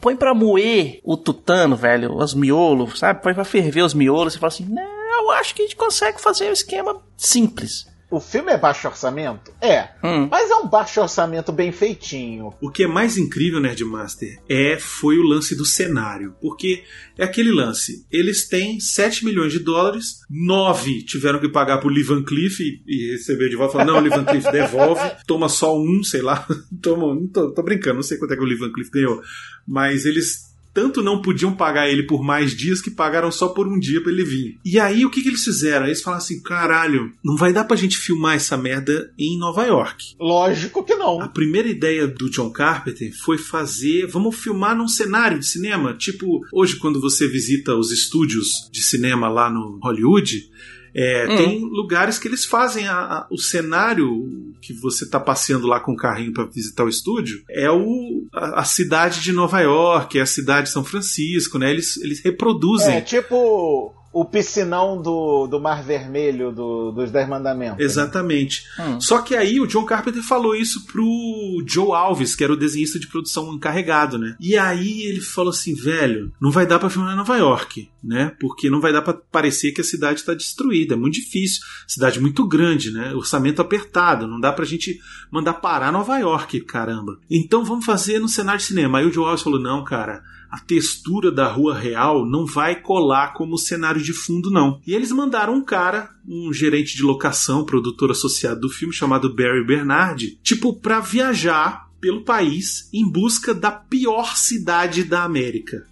põe pra moer o tutano, velho. Os miolos, sabe? Põe pra ferver os miolos. Você fala assim, não, eu acho que a gente consegue fazer um esquema simples. O filme é baixo orçamento? É. Hum. Mas é um baixo orçamento bem feitinho. O que é mais incrível, Nerdmaster, é foi o lance do cenário. Porque é aquele lance. Eles têm 7 milhões de dólares, 9 tiveram que pagar pro Lee Van Cleef e, e receber de volta. Falaram, não, Lee Van Cleef devolve, toma só um, sei lá. toma, tô, tô brincando, não sei quanto é que o Lee Van Cleef ganhou. Mas eles tanto não podiam pagar ele por mais dias que pagaram só por um dia para ele vir. E aí o que, que eles fizeram? Eles falaram assim: caralho, não vai dar pra gente filmar essa merda em Nova York. Lógico que não. A primeira ideia do John Carpenter foi fazer, vamos filmar num cenário de cinema, tipo hoje quando você visita os estúdios de cinema lá no Hollywood, é, hum. Tem lugares que eles fazem a, a, o cenário que você está passeando lá com o carrinho para visitar o estúdio é o, a, a, cidade de Nova York, é a cidade de São Francisco, né? Eles, eles reproduzem. É tipo o piscinão do, do Mar Vermelho do, dos Dez Mandamentos. Exatamente. Hum. Só que aí o John Carpenter falou isso pro Joe Alves, que era o desenhista de produção encarregado, né? E aí ele falou assim, velho, não vai dar pra filmar em Nova York. né? Porque não vai dar para parecer que a cidade está destruída. É muito difícil. Cidade muito grande, né? Orçamento apertado. Não dá pra gente mandar parar Nova York, caramba. Então vamos fazer no cenário de cinema. Aí o Joe Alves falou: não, cara a textura da rua real não vai colar como cenário de fundo, não. E eles mandaram um cara, um gerente de locação, produtor associado do filme, chamado Barry Bernard, tipo, pra viajar pelo país em busca da pior cidade da América.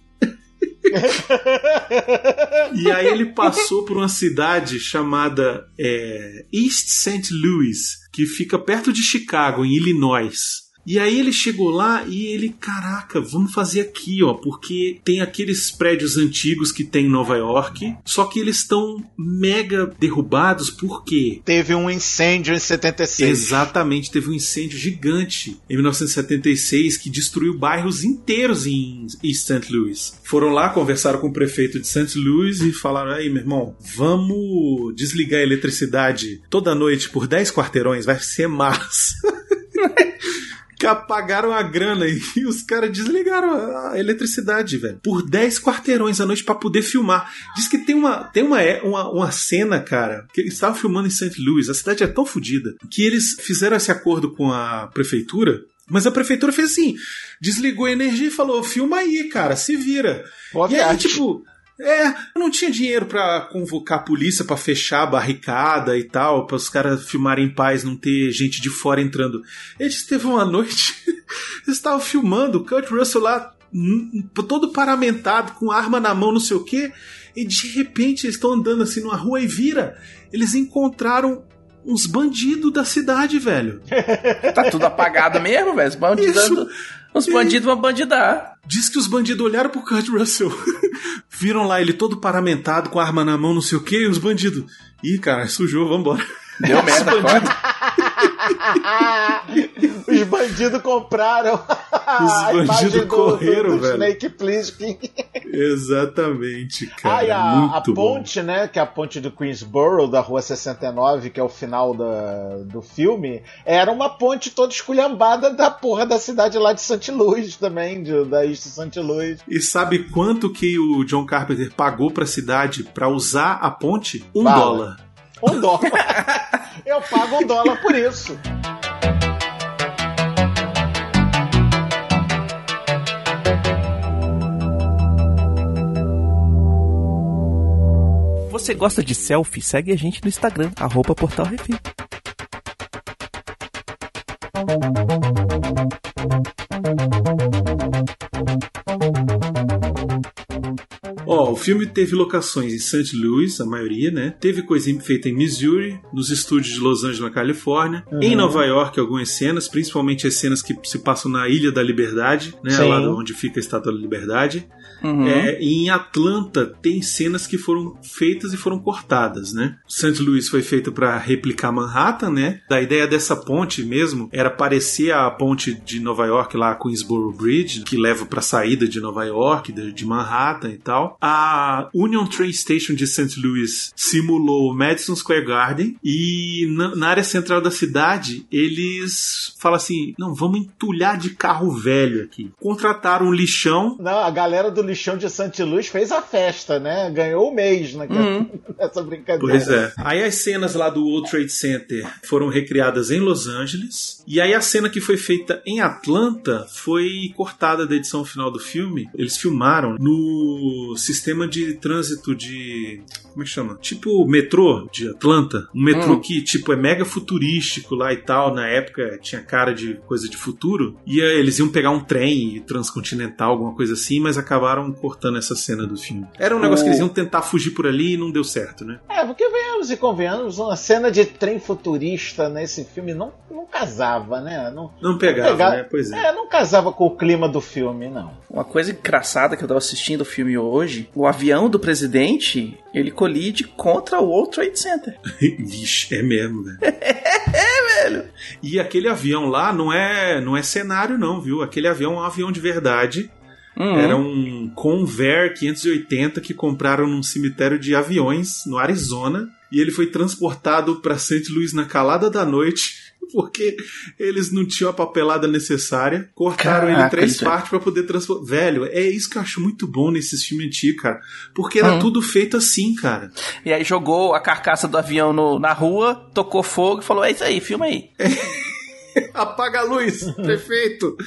e aí ele passou por uma cidade chamada é, East St. Louis, que fica perto de Chicago, em Illinois. E aí ele chegou lá e ele, caraca, vamos fazer aqui, ó, porque tem aqueles prédios antigos que tem em Nova York, só que eles estão mega derrubados porque teve um incêndio em 76. Exatamente, teve um incêndio gigante em 1976 que destruiu bairros inteiros em East St. Louis. Foram lá, conversaram com o prefeito de St. Louis e falaram: "Aí, meu irmão, vamos desligar a eletricidade toda noite por 10 quarteirões, vai ser massa." que apagaram a grana e os caras desligaram a eletricidade, velho. Por 10 quarteirões à noite para poder filmar. Diz que tem uma, tem uma, uma, uma cena, cara, que eles estavam filmando em St. Louis. A cidade é tão fodida que eles fizeram esse acordo com a prefeitura. Mas a prefeitura fez assim: desligou a energia e falou: filma aí, cara, se vira. Boa e aí, tipo, é, não tinha dinheiro para convocar a polícia para fechar a barricada e tal, para os caras filmarem em paz, não ter gente de fora entrando. Eles teve uma noite, eles estavam filmando, o Kurt Russell lá todo paramentado, com arma na mão, não sei o que, e de repente eles estão andando assim numa rua e vira. Eles encontraram uns bandidos da cidade, velho. tá tudo apagado mesmo, velho. Os bandidos. Os bandidos vão bandidar. Diz que os bandidos olharam pro Kurt Russell. Viram lá ele todo paramentado, com a arma na mão, não sei o que, e os bandidos. Ih, cara, sujou, vambora. Deu merda, Os bandidos compraram. Os bandidos correram, do, do velho. Snake Plissken. Exatamente, cara. Ah, e a, a ponte, né? Que é a ponte do Queensboro, da Rua 69, que é o final da, do filme, era uma ponte toda esculhambada da porra da cidade lá de St. Louis também, de, da East St. Louis. E sabe quanto que o John Carpenter pagou pra cidade pra usar a ponte? Um Bala. dólar. Um dólar. Eu pago um dólar por isso. Você gosta de selfie? Segue a gente no Instagram, arroba Portal Refil. Ó, o filme teve locações em St. Louis, a maioria, né? Teve coisa feita em Missouri, nos estúdios de Los Angeles, na Califórnia, uhum. em Nova York, algumas cenas, principalmente as cenas que se passam na Ilha da Liberdade, né? Sim. Lá onde fica a Estátua da Liberdade. Uhum. É, em Atlanta tem cenas que foram feitas e foram cortadas, né? St. Louis foi feito para replicar Manhattan, né? A ideia dessa ponte mesmo era parecer a ponte de Nova York lá, Queensboro Bridge, que leva para a saída de Nova York, de Manhattan e tal. A Union Train Station de St. Louis simulou Madison Square Garden e na, na área central da cidade eles falam assim: não, vamos entulhar de carro velho aqui. Contrataram um lixão. Não, a galera do lixão de Santa Luz fez a festa, né? Ganhou o mês né? uhum. nessa brincadeira. Pois é. Aí as cenas lá do World Trade Center foram recriadas em Los Angeles. E aí a cena que foi feita em Atlanta foi cortada da edição final do filme. Eles filmaram no sistema de trânsito de. Como é que chama? Tipo metrô de Atlanta. Um metrô uhum. que, tipo, é mega futurístico lá e tal. Na época tinha cara de coisa de futuro. E eles iam pegar um trem transcontinental, alguma coisa assim, mas acabaram acabaram cortando essa cena do filme. Era um o... negócio que eles iam tentar fugir por ali e não deu certo, né? É, porque venhamos e convenhamos, uma cena de trem futurista nesse filme não, não casava, né? Não, não pegava, não pegava, né? Pois é. É, não casava com o clima do filme, não. Uma coisa engraçada que eu tava assistindo o filme hoje, o avião do presidente, ele colide contra o World Trade Center. Vixe, é mesmo, velho. é, velho. E aquele avião lá não é, não é cenário não, viu? Aquele avião é um avião de verdade Uhum. Era um Convair 580 que compraram num cemitério de aviões no Arizona e ele foi transportado para St. Louis na calada da noite porque eles não tinham a papelada necessária, cortaram Caraca, ele em três partes para poder transformar. Velho, é isso que eu acho muito bom nesses filmes antigos, cara. Porque era hum. tudo feito assim, cara. E aí jogou a carcaça do avião no, na rua, tocou fogo e falou: É isso aí, filma aí. É. Apaga a luz, prefeito.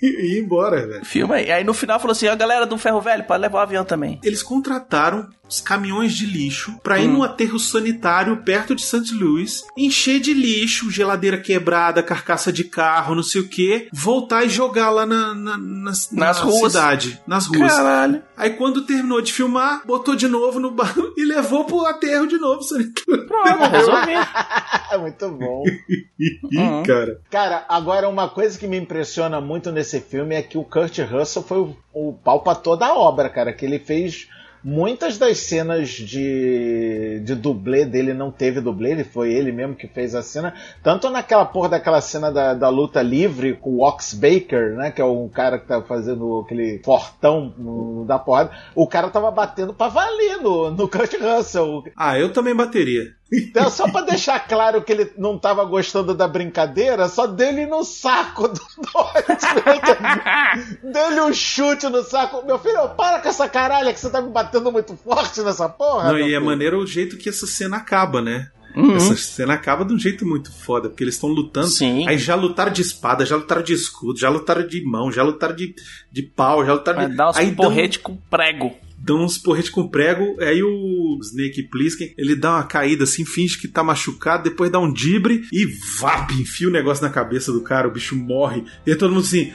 E, ir embora, velho. Filma aí. Aí no final falou assim: a galera do ferro velho pode levar o avião também. Eles contrataram os caminhões de lixo para ir hum. no aterro sanitário perto de St. Louis, encher de lixo, geladeira quebrada, carcaça de carro, não sei o que, voltar e jogar lá na, na, na, nas na ruas. cidade, nas ruas. Caralho. Aí quando terminou de filmar, botou de novo no barco e levou pro aterro de novo. Pronto, resolvido. Muito bom. uhum. cara. Cara, agora uma coisa que me impressiona muito nesse filme é que o Kurt Russell foi o, o pau pra toda a obra, cara. Que ele fez Muitas das cenas de, de dublê dele não teve dublê, ele foi ele mesmo que fez a cena. Tanto naquela porra daquela cena da, da luta livre com o Ox Baker, né? Que é um cara que tá fazendo aquele fortão no, da porrada. O cara tava batendo pra valer no, no Kurt Russell. Ah, eu também bateria. Então, só pra deixar claro que ele não tava gostando da brincadeira, só dele no saco do Dele um chute no saco. Meu filho, para com essa caralha que você tá me batendo muito forte nessa porra. Não, e é maneiro o jeito que essa cena acaba, né? Uhum. Essa cena acaba de um jeito muito foda, porque eles estão lutando. Sim. Aí já lutaram de espada, já lutaram de escudo, já lutaram de mão, já lutaram de, de pau, já lutaram Vai de. Dar uns aí porrete dão... com prego dão uns porretes com prego, aí o Snake Plissken, ele dá uma caída assim, finge que tá machucado, depois dá um dibre e vap, enfia o negócio na cabeça do cara, o bicho morre. E aí todo mundo assim...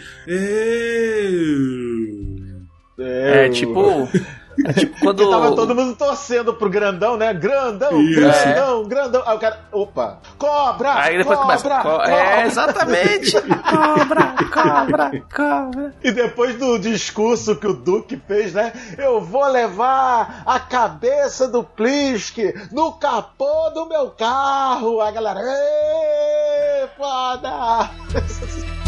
É, tipo... É tipo quando. Tava todo mundo torcendo pro grandão, né? Grandão, Isso. grandão, é. grandão. Aí o cara, opa, cobra! Aí depois cobra, começa. Co cobra. É, exatamente. cobra, cobra, cobra. E depois do discurso que o Duque fez, né? Eu vou levar a cabeça do Plisk no capô do meu carro. A galera, ê, foda!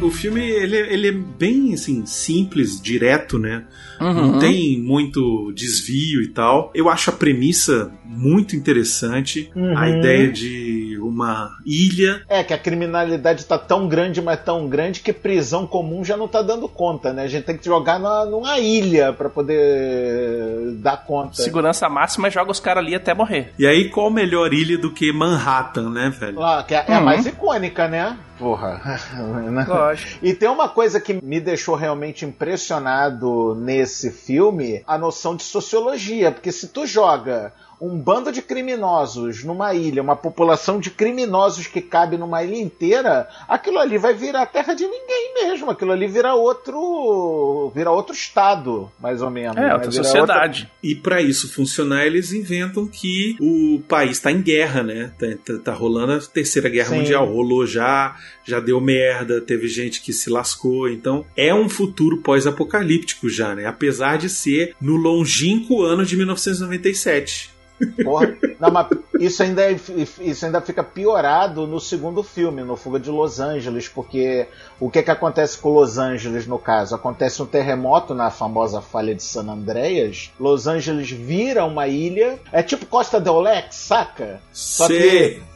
o filme ele, ele é bem assim simples, direto, né? Uhum. Não tem muito desvio e tal. Eu acho a premissa muito interessante. Uhum. A ideia de uma ilha. É, que a criminalidade tá tão grande, mas tão grande que prisão comum já não tá dando conta, né? A gente tem que jogar numa, numa ilha para poder dar conta. Segurança máxima joga os caras ali até morrer. E aí, qual melhor ilha do que Manhattan, né, velho? Ah, que é, é uhum. a mais icônica, né? Porra. E tem uma coisa que me deixou realmente impressionado nesse filme, a noção de sociologia, porque se tu joga um bando de criminosos numa ilha, uma população de criminosos que cabe numa ilha inteira, aquilo ali vai virar terra de ninguém mesmo. Aquilo ali vira outro, vira outro estado, mais ou menos. É, né? outra sociedade. Outra... E para isso funcionar, eles inventam que o país está em guerra, né? Tá, tá, tá, rolando a terceira guerra Sim. mundial, rolou já, já deu merda, teve gente que se lascou. Então é um futuro pós-apocalíptico já, né? Apesar de ser no longínquo ano de 1997. Porra, não, mas isso ainda, é, isso ainda fica piorado no segundo filme, no Fuga de Los Angeles, porque o que, que acontece com Los Angeles no caso? Acontece um terremoto na famosa falha de San Andreas, Los Angeles vira uma ilha, é tipo Costa del Lex, saca? Só Sim.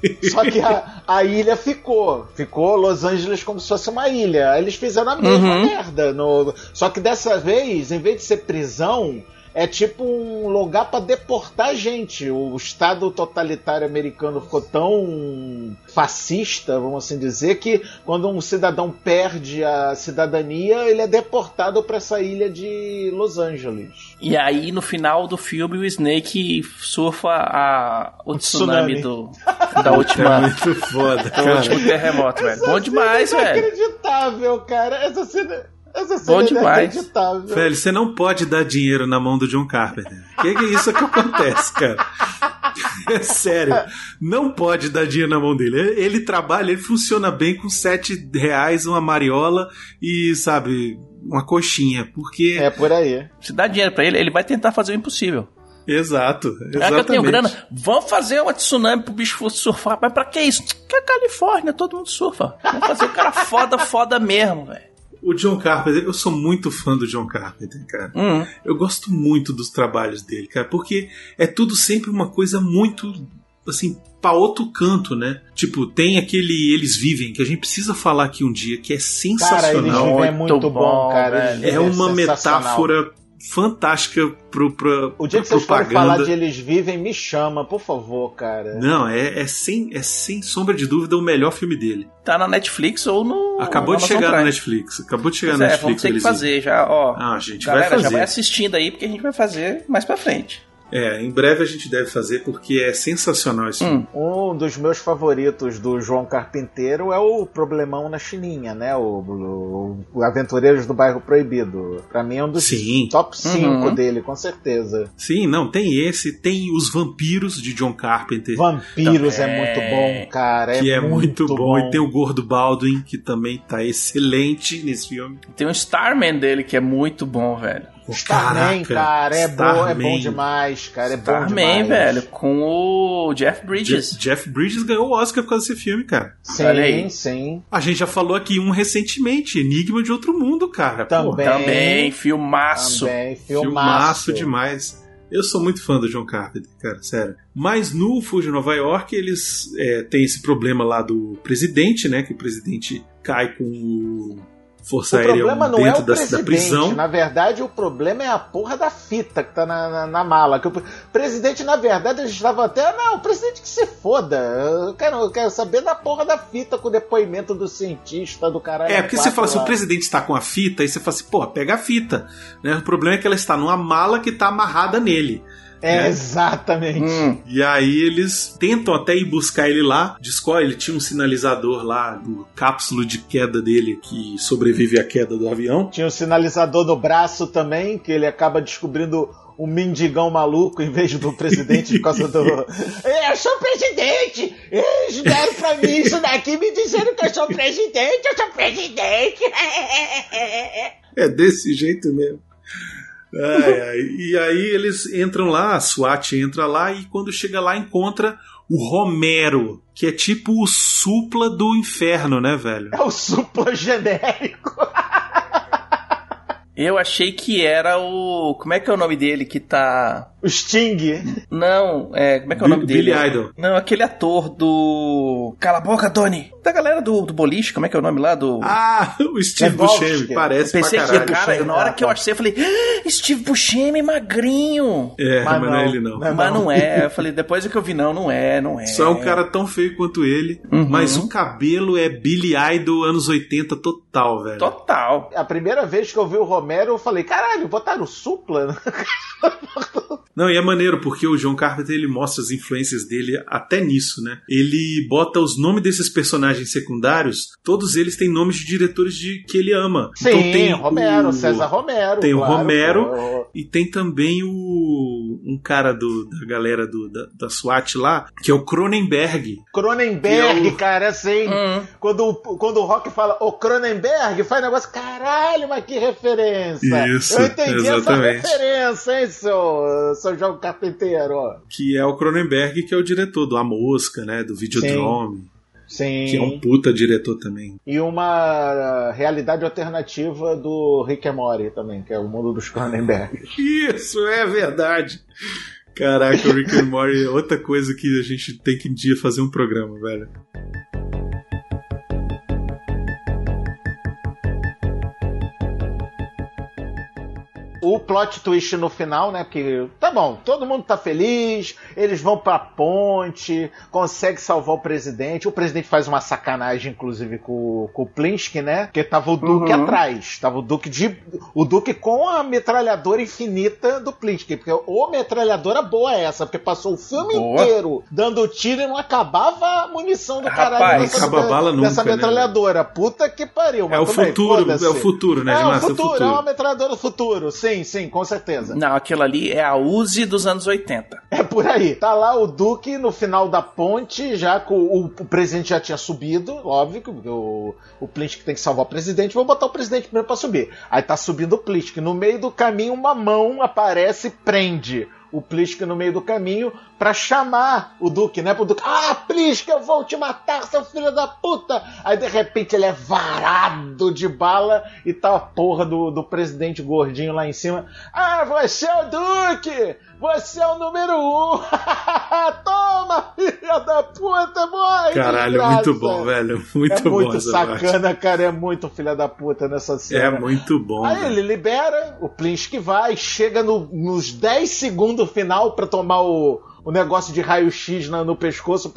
que, só que a, a, ilha ficou, ficou Los Angeles como se fosse uma ilha. Aí eles fizeram a mesma uhum. merda, no, só que dessa vez, em vez de ser prisão, é tipo um lugar para deportar gente. O Estado totalitário americano ficou tão fascista, vamos assim dizer, que quando um cidadão perde a cidadania, ele é deportado para essa ilha de Los Angeles. E aí, no final do filme, o Snake surfa a, o, o tsunami, tsunami, do, da última. É muito foda, do último terremoto, velho. Bom demais, velho. Inacreditável, cara. Essa cena. Essa cena Bom é demais. Velho, você não pode dar dinheiro na mão do John Carpenter. O que, que é isso que acontece, cara? É sério. Não pode dar dinheiro na mão dele. Ele trabalha, ele funciona bem com sete reais, uma mariola e, sabe, uma coxinha. Porque. É por aí. Se dá dinheiro para ele, ele vai tentar fazer o impossível. Exato, exatamente. É que eu tenho grana. Vamos fazer uma tsunami pro bicho surfar. Mas pra que isso? Que é Califórnia, todo mundo surfa. Vamos fazer o cara foda, foda mesmo, velho. O John Carpenter, eu sou muito fã do John Carpenter, cara. Uhum. Eu gosto muito dos trabalhos dele, cara, porque é tudo sempre uma coisa muito assim, para outro canto, né? Tipo, tem aquele Eles Vivem, que a gente precisa falar aqui um dia, que é sensacional. Cara, Eles Vivem é muito, muito bom, cara. É, é uma metáfora fantástica pro, pro, O dia pro que vocês forem falar de Eles Vivem, me chama, por favor, cara. Não, é, é, sem, é sem sombra de dúvida o melhor filme dele. Tá na Netflix ou no. Acabou de chegar na Netflix. Acabou de chegar pois na é, Netflix. Vamos ter que fazer já, ó. Ah, a gente Galera, vai fazer. já vai assistindo aí, porque a gente vai fazer mais pra frente. É, em breve a gente deve fazer porque é sensacional esse Hum. filme. Um dos meus favoritos do João Carpinteiro é o Problemão na Chininha, né? O, o- o Aventureiros do Bairro Proibido. Pra mim é um dos Sim. top 5 Uhum. dele, com certeza. Sim, não, tem esse, tem os vampiros de John Carpenter. Vampiros é Também. muito bom, cara. É que é muito, bom. bom. E tem o Gordo Baldwin, que também tá excelente nesse filme. Tem um Starman dele que é muito bom, velho. Starman, Caraca, cara, é bom, é bom Starman. demais, cara. É bom Starman, demais. velho, com o Jeff Bridges. Je- Jeff Bridges ganhou o Oscar por causa desse filme, cara. Sim, sim. A gente já falou aqui um recentemente, Enigma de Outro Mundo, cara. Também. Também, filmaço. Também, Filmaço filmaço. demais. Eu sou muito fã do John Carpenter, cara, sério. Mas no Fuji Nova York, eles é, têm esse problema lá do presidente, né? Que o presidente cai com o Força O Aérea problema não é o da, presidente. da prisão. Na verdade, o problema é a porra da fita que tá na, na, na mala. Que o pre- presidente, na verdade, eles estavam até. Não, o presidente que se foda. Eu quero, eu quero saber da porra da fita com o depoimento do cientista, do caralho. É, porque você fala assim, lá. o presidente está com a fita, aí você fala assim, pô, pega a fita. Né? O problema é que ela está numa mala que está amarrada nele. É, né? exatamente. Hum, E aí eles tentam até ir buscar ele lá. Descobre, ele tinha um sinalizador lá do cápsula de queda dele que sobrevive à queda do avião. Tinha um sinalizador no braço também, que ele acaba descobrindo um mendigão maluco em vez do presidente por causa do. Eu sou presidente! Eles deram pra mim isso daqui me dizendo que eu sou presidente, eu sou presidente! É desse jeito mesmo. Ai. E aí eles entram lá, a SWAT entra lá e quando chega lá encontra o Romero, que é tipo o supla do inferno, né, velho? É o supla genérico. eu achei que era o. Como é que é o nome dele que tá. O Sting. Não, é. Como é que é o nome Billy dele? Idol. Não, aquele ator do. Cala a boca, Tony! Da galera do, do boliche, como é que é o nome lá? Do. Ah, o Steve Lebowski. Buscemi, parece Pensei pra que, caralho. cara, na hora que eu achei, eu falei, "Ah, Steve Buscemi magrinho. É, Mas mas, não é não, ele não. não. Mas não é. Eu falei, depois é que eu vi, não, não é, não é. Só é um cara tão feio quanto ele, Uhum. mas o cabelo é Billy Idol anos 80 total, velho. Total. A primeira vez que eu vi o Romero, eu falei, caralho, botaram o supla? Não, e é maneiro, porque o John Carpenter ele mostra as influências dele até nisso, né? Ele bota os nomes desses personagens secundários, todos eles têm nomes de diretores de que ele ama. Sim, então tem Romero, o- César Romero. tem o claro, Romero. pô. E tem também o um cara do, da galera do, da, da SWAT lá, que é o Cronenberg. Cronenberg, é o- cara, assim. Hum. Quando, o- quando o Rock fala o Cronenberg, faz negócio, caralho, mas que referência. Isso, Eu entendi exatamente. essa referência, hein, seu, seu João Carpinteiro. Que é o Cronenberg, que é o diretor do A Mosca, né? Do Videodrome. Sim. Que é um puta diretor também. E uma realidade alternativa do Rick and Morty também, que é o mundo dos Cronenberg. Isso é verdade. Caraca, o Rick and Morty é outra coisa que a gente tem que um dia fazer um programa, velho. O plot twist no final, né? Porque tá bom, todo mundo tá feliz, eles vão pra ponte, consegue salvar o presidente. O presidente faz uma sacanagem, inclusive, com, com o Plinsky, né? Porque tava o Duque Uhum. atrás. Tava o Duque de. O Duque com a metralhadora infinita do Plinsky. Porque ô metralhadora boa é essa, porque passou o filme Boa. inteiro dando tiro e não acabava a munição do caralho Rapaz, dessa, acaba bala nunca, dessa né, metralhadora. Puta que pariu. É o tudo bem, futuro, foda-se. é o futuro, né, É o? É o futuro, futuro. é uma metralhadora do futuro. Sim, sim, com certeza. Não, aquilo ali é a Uzi dos anos 80. É por aí. Tá lá o Duque no final da ponte, já com o, o presidente já tinha subido, óbvio, porque o, o Plinsky tem que salvar o presidente, vou botar o presidente primeiro pra subir. Aí tá subindo o Plinsky. No meio do caminho, uma mão aparece e prende o Plisk no meio do caminho para chamar o Duque, né? Pro Duque, ah, Plisk, eu vou te matar, seu filho da puta! Aí de repente ele é varado de bala e tá a porra do, do presidente gordinho lá em cima. Ah, você é o Duque! Você é o número um! Toma, filha da puta, boy! Caralho, muito bom, velho. Muito é bom. Muito sacana, parte. cara. É muito filha da puta nessa cena. É muito bom. Aí velho. ele libera, o Plinsky vai, chega no, nos 10 segundos final para tomar o, o negócio de raio-x no pescoço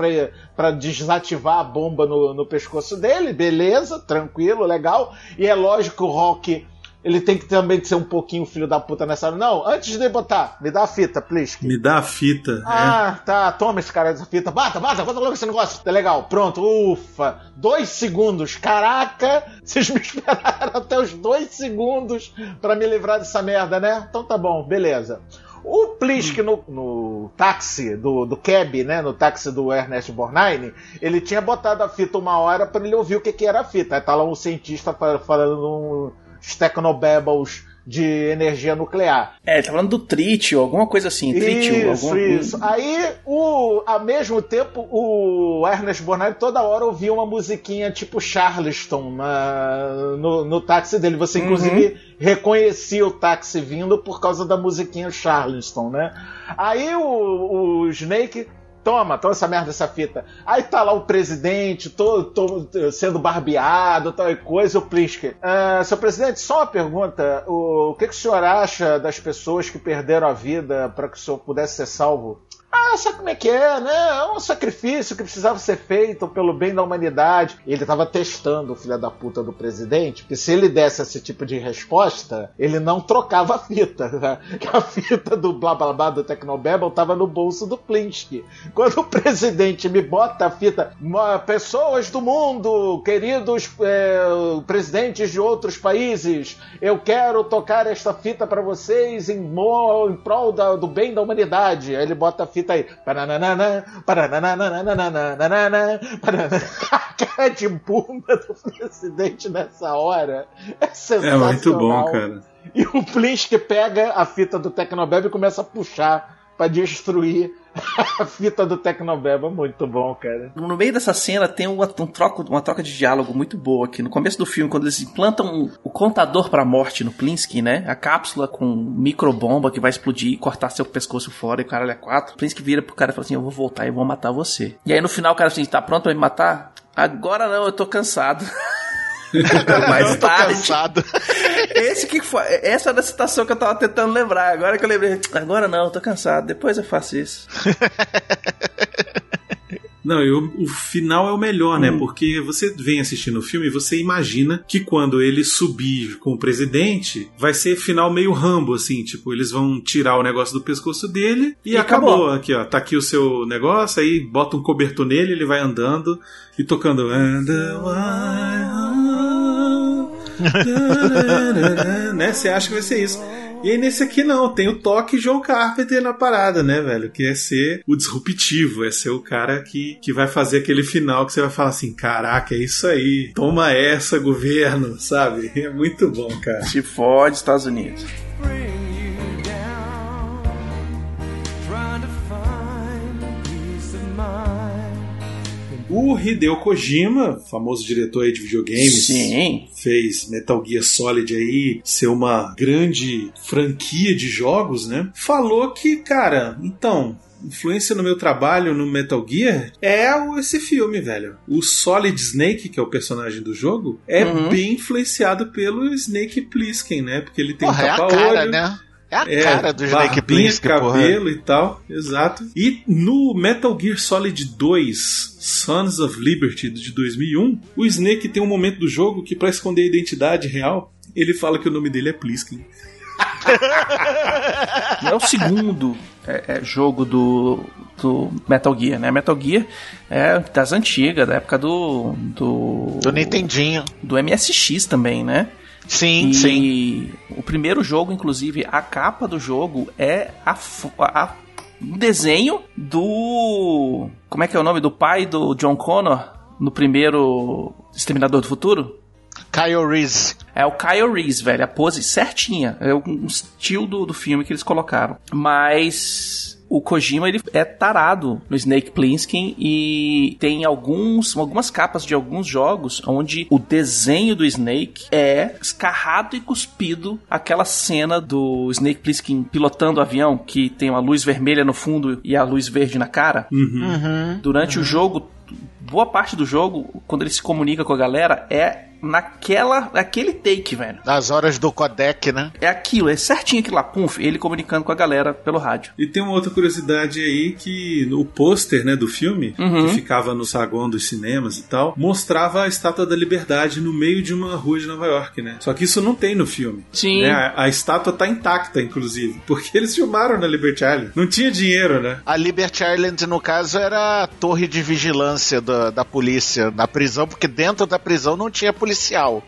para desativar a bomba no, no pescoço dele. Beleza, tranquilo, legal. E é lógico que o Rock ele tem que também ser um pouquinho filho da puta nessa hora. Não, antes de botar, me dá a fita, please. Me dá a fita. É. Ah, é. tá, toma esse cara essa fita. Bata, bata, bota logo esse negócio. Tá legal, pronto, ufa. Dois segundos. Caraca, vocês me esperaram até os dois segundos para me livrar dessa merda, né? Então tá bom, beleza. O Plisk no, no táxi do, do Cab, né? No táxi do Ernest Borgnine, ele tinha botado a fita uma hora para ele ouvir o que, que era a fita. Aí tá lá um cientista falando os Technobabbles de energia nuclear. É, tá falando do trítio, alguma coisa assim. Trítio, isso, algum... isso. Aí, o, ao mesmo tempo, o Ernest Borgnine toda hora ouvia uma musiquinha tipo Charleston na, no, no táxi dele. Você, inclusive, uhum. reconhecia o táxi vindo por causa da musiquinha Charleston, né? Aí o, o Snake toma, toma essa merda, essa fita. Aí tá lá o presidente, todo, todo sendo barbeado, tal coisa, o Plisk. Uh, seu presidente, só uma pergunta: o, o que, que o senhor acha das pessoas que perderam a vida para que o senhor pudesse ser salvo? Ah, sabe como é que é, né? É um sacrifício que precisava ser feito pelo bem da humanidade. Ele tava testando o filho da puta do presidente, porque se ele desse esse tipo de resposta, ele não trocava a fita. Né? Que a fita do blá blá blá do Tecnobabble tava no bolso do Plinsky. Quando o presidente me bota a fita, pessoas do mundo, queridos é, presidentes de outros países, eu quero tocar esta fita para vocês em, em prol da, do bem da humanidade. Aí ele bota a fita tá aí. A cara de bunda do presidente nessa hora é sensacional. É muito bom, cara. E o Plisk pega a fita do Tecnobeb e começa a puxar para destruir a fita do Tecnobeba, muito bom, cara. No meio dessa cena tem uma, um troco, uma troca de diálogo muito boa aqui. No começo do filme, quando eles implantam o contador pra morte no Plinsky, né? A cápsula com microbomba que vai explodir e cortar seu pescoço fora e o cara é quatro. O Plinsky vira pro cara e fala assim: Eu vou voltar e vou matar você. E aí no final o cara assim: Tá pronto pra me matar? Agora não, eu tô cansado. Mais tarde. cansado. Esse que foi, essa era a citação que eu tava tentando lembrar. Agora que eu lembrei. Agora não, eu tô cansado. Depois eu faço isso. Não, e o, o, final é o melhor, né? Hum. Porque você vem assistindo o filme e você imagina que quando ele subir com o presidente, vai ser final meio rambo, assim, tipo, eles vão tirar o negócio do pescoço dele e, e acabou. acabou. Aqui, ó, tá aqui o seu negócio, aí bota um cobertor nele, ele vai andando e tocando. And né? Você acha que vai ser isso. E aí nesse aqui não, tem o toque João Carpenter na parada, né, velho? Que é ser o disruptivo, é ser o cara que, que vai fazer aquele final que você vai falar assim: caraca, é isso aí, toma essa, governo, sabe? É muito bom, cara. Se fode, Estados Unidos. O Hideo Kojima, famoso diretor aí de videogames, Sim. fez Metal Gear Solid aí ser uma grande franquia de jogos, né? Falou que, cara, então, influência no meu trabalho no Metal Gear é esse filme, velho. O Solid Snake, que é o personagem do jogo, é uhum. bem influenciado pelo Snake Plissken, né? Porque ele tem Porra, um tapa-olho. É né? É a é, cara do Snake Plissken, cabelo porra. e tal, exato. E no Metal Gear Solid 2, Sons of Liberty de 2001, o Snake tem um momento do jogo que para esconder a identidade real, ele fala que o nome dele é Plisken. é o segundo é, é jogo do, do Metal Gear, né? Metal Gear é das antigas, da época do. Do, do Nintendinho. Do MSX também, né? Sim, e sim. O primeiro jogo, inclusive, a capa do jogo é a, a, um desenho do. Como é que é o nome? Do pai do John Connor no primeiro Exterminador do Futuro? Kyle Reese. É o Kyle Reese, velho. A pose certinha. É um estilo do, do filme que eles colocaram. Mas o Kojima ele é tarado no Snake Plissken e tem alguns, algumas capas de alguns jogos onde o desenho do Snake é escarrado e cuspido aquela cena do Snake Plissken pilotando o avião que tem uma luz vermelha no fundo e a luz verde na cara. Uhum. Uhum. Durante uhum. o jogo, boa parte do jogo, quando ele se comunica com a galera, é naquela, naquele take, velho. Nas horas do codec, né? É aquilo, é certinho aquilo lá, pumf, ele comunicando com a galera pelo rádio. E tem uma outra curiosidade aí que no pôster, né, do filme, Uhum. que ficava no saguão dos cinemas e tal, mostrava a Estátua da Liberdade no meio de uma rua de Nova York, né? Só que isso não tem no filme. Sim. né? A, a estátua tá intacta, inclusive, porque eles filmaram na Liberty Island. Não tinha dinheiro, né? A Liberty Island, no caso, era a torre de vigilância da, da polícia na prisão, porque dentro da prisão não tinha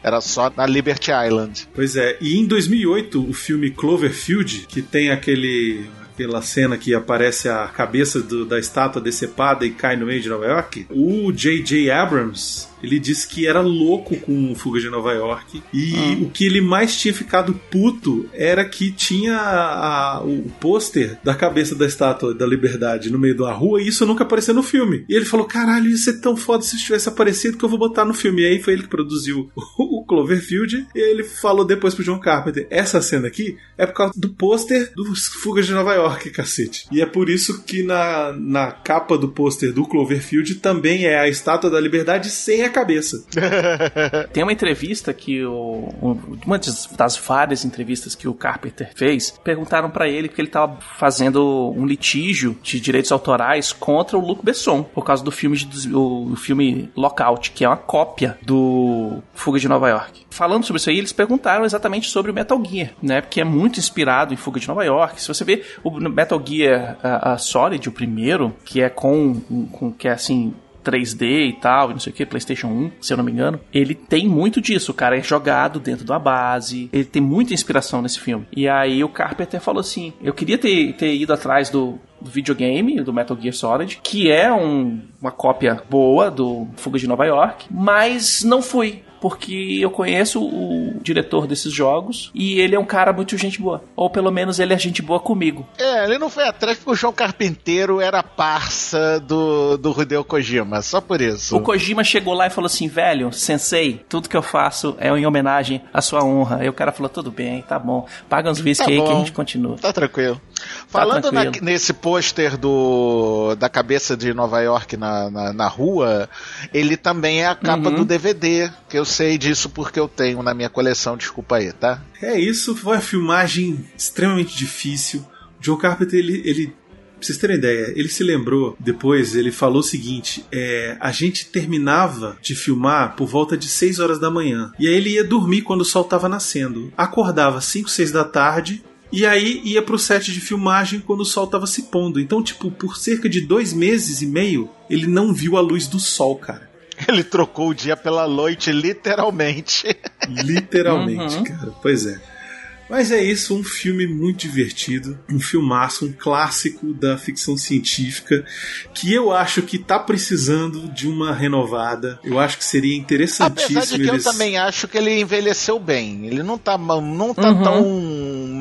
era só na Liberty Island. Pois é, e em 2008, o filme Cloverfield, que tem aquele aquela cena que aparece a cabeça do- da estátua decepada e cai no meio de Nova York, o J.J. Abrams, ele disse que era louco com Fuga de Nova York e o que ele mais tinha ficado puto era que tinha a- o pôster da cabeça da estátua da liberdade no meio da rua e isso nunca apareceu no filme. E ele falou: caralho, isso é tão foda se isso tivesse aparecido que eu vou botar no filme. E aí foi ele que produziu o Cloverfield e ele falou depois pro John Carpenter: essa cena aqui é por causa do pôster dos Fugas de Nova York, cacete. E é por isso que na, na capa do pôster do Cloverfield também é a estátua da liberdade sem a cabeça. Tem uma entrevista que o. um- Uma das- várias entrevistas que o Carpenter fez, perguntaram pra ele que ele tava fazendo um litígio de direitos autorais contra o Luc Besson, por causa do filme, de, o, o filme Lockout, que é uma cópia do Fuga de Nova York. Falando sobre isso aí, eles perguntaram exatamente sobre o Metal Gear, né? Porque é muito inspirado em Fuga de Nova York. Se você vê o Metal Gear Solid, o primeiro, que é com, com que é assim 3D e tal, e não sei o que, PlayStation 1, se eu não me engano, ele tem muito disso. O cara é jogado dentro de uma base, ele tem muita inspiração nesse filme. E aí o Carpenter falou assim: eu queria ter, ter ido atrás do, do videogame, do Metal Gear Solid, que é um- uma cópia boa do Fuga de Nova York, mas não fui. Porque eu conheço o diretor desses jogos e ele é um cara muito gente boa. Ou pelo menos ele é gente boa comigo. É, ele não foi atrás porque o João Carpinteiro era parça do, do Hideo Kojima, só por isso. O Kojima chegou lá e falou assim, velho, sensei, tudo que eu faço é em homenagem à sua honra. Aí o cara falou, tudo bem, tá bom, paga uns whisky Tá aí que a gente continua. Tá tranquilo. Falando na- tranquilo. nesse pôster do da cabeça de Nova York na, na, na rua, ele também é a capa Uhum. do DVD, que eu sei disso porque eu tenho na minha coleção, desculpa aí, tá? É isso, foi uma filmagem extremamente difícil. O John Carpenter, ele, ele pra vocês terem ideia, ele se lembrou depois, ele falou o seguinte: é, a gente terminava de filmar por volta de 6 horas da manhã. E aí ele ia dormir quando o sol estava nascendo. Acordava 5, 6 da tarde. E aí ia pro set de filmagem quando o sol estava se pondo. Então, tipo, por cerca de dois meses e meio, ele não viu a luz do sol, cara. Ele trocou o dia pela noite, literalmente. Literalmente, Uhum. cara. Pois é. Mas é isso, um filme muito divertido, um filmaço, um clássico da ficção científica, que eu acho que tá precisando de uma renovada. Eu acho que seria Apesar interessantíssimo de que eu eles- também acho que ele envelheceu bem. Ele não tá, não tá Uhum. tão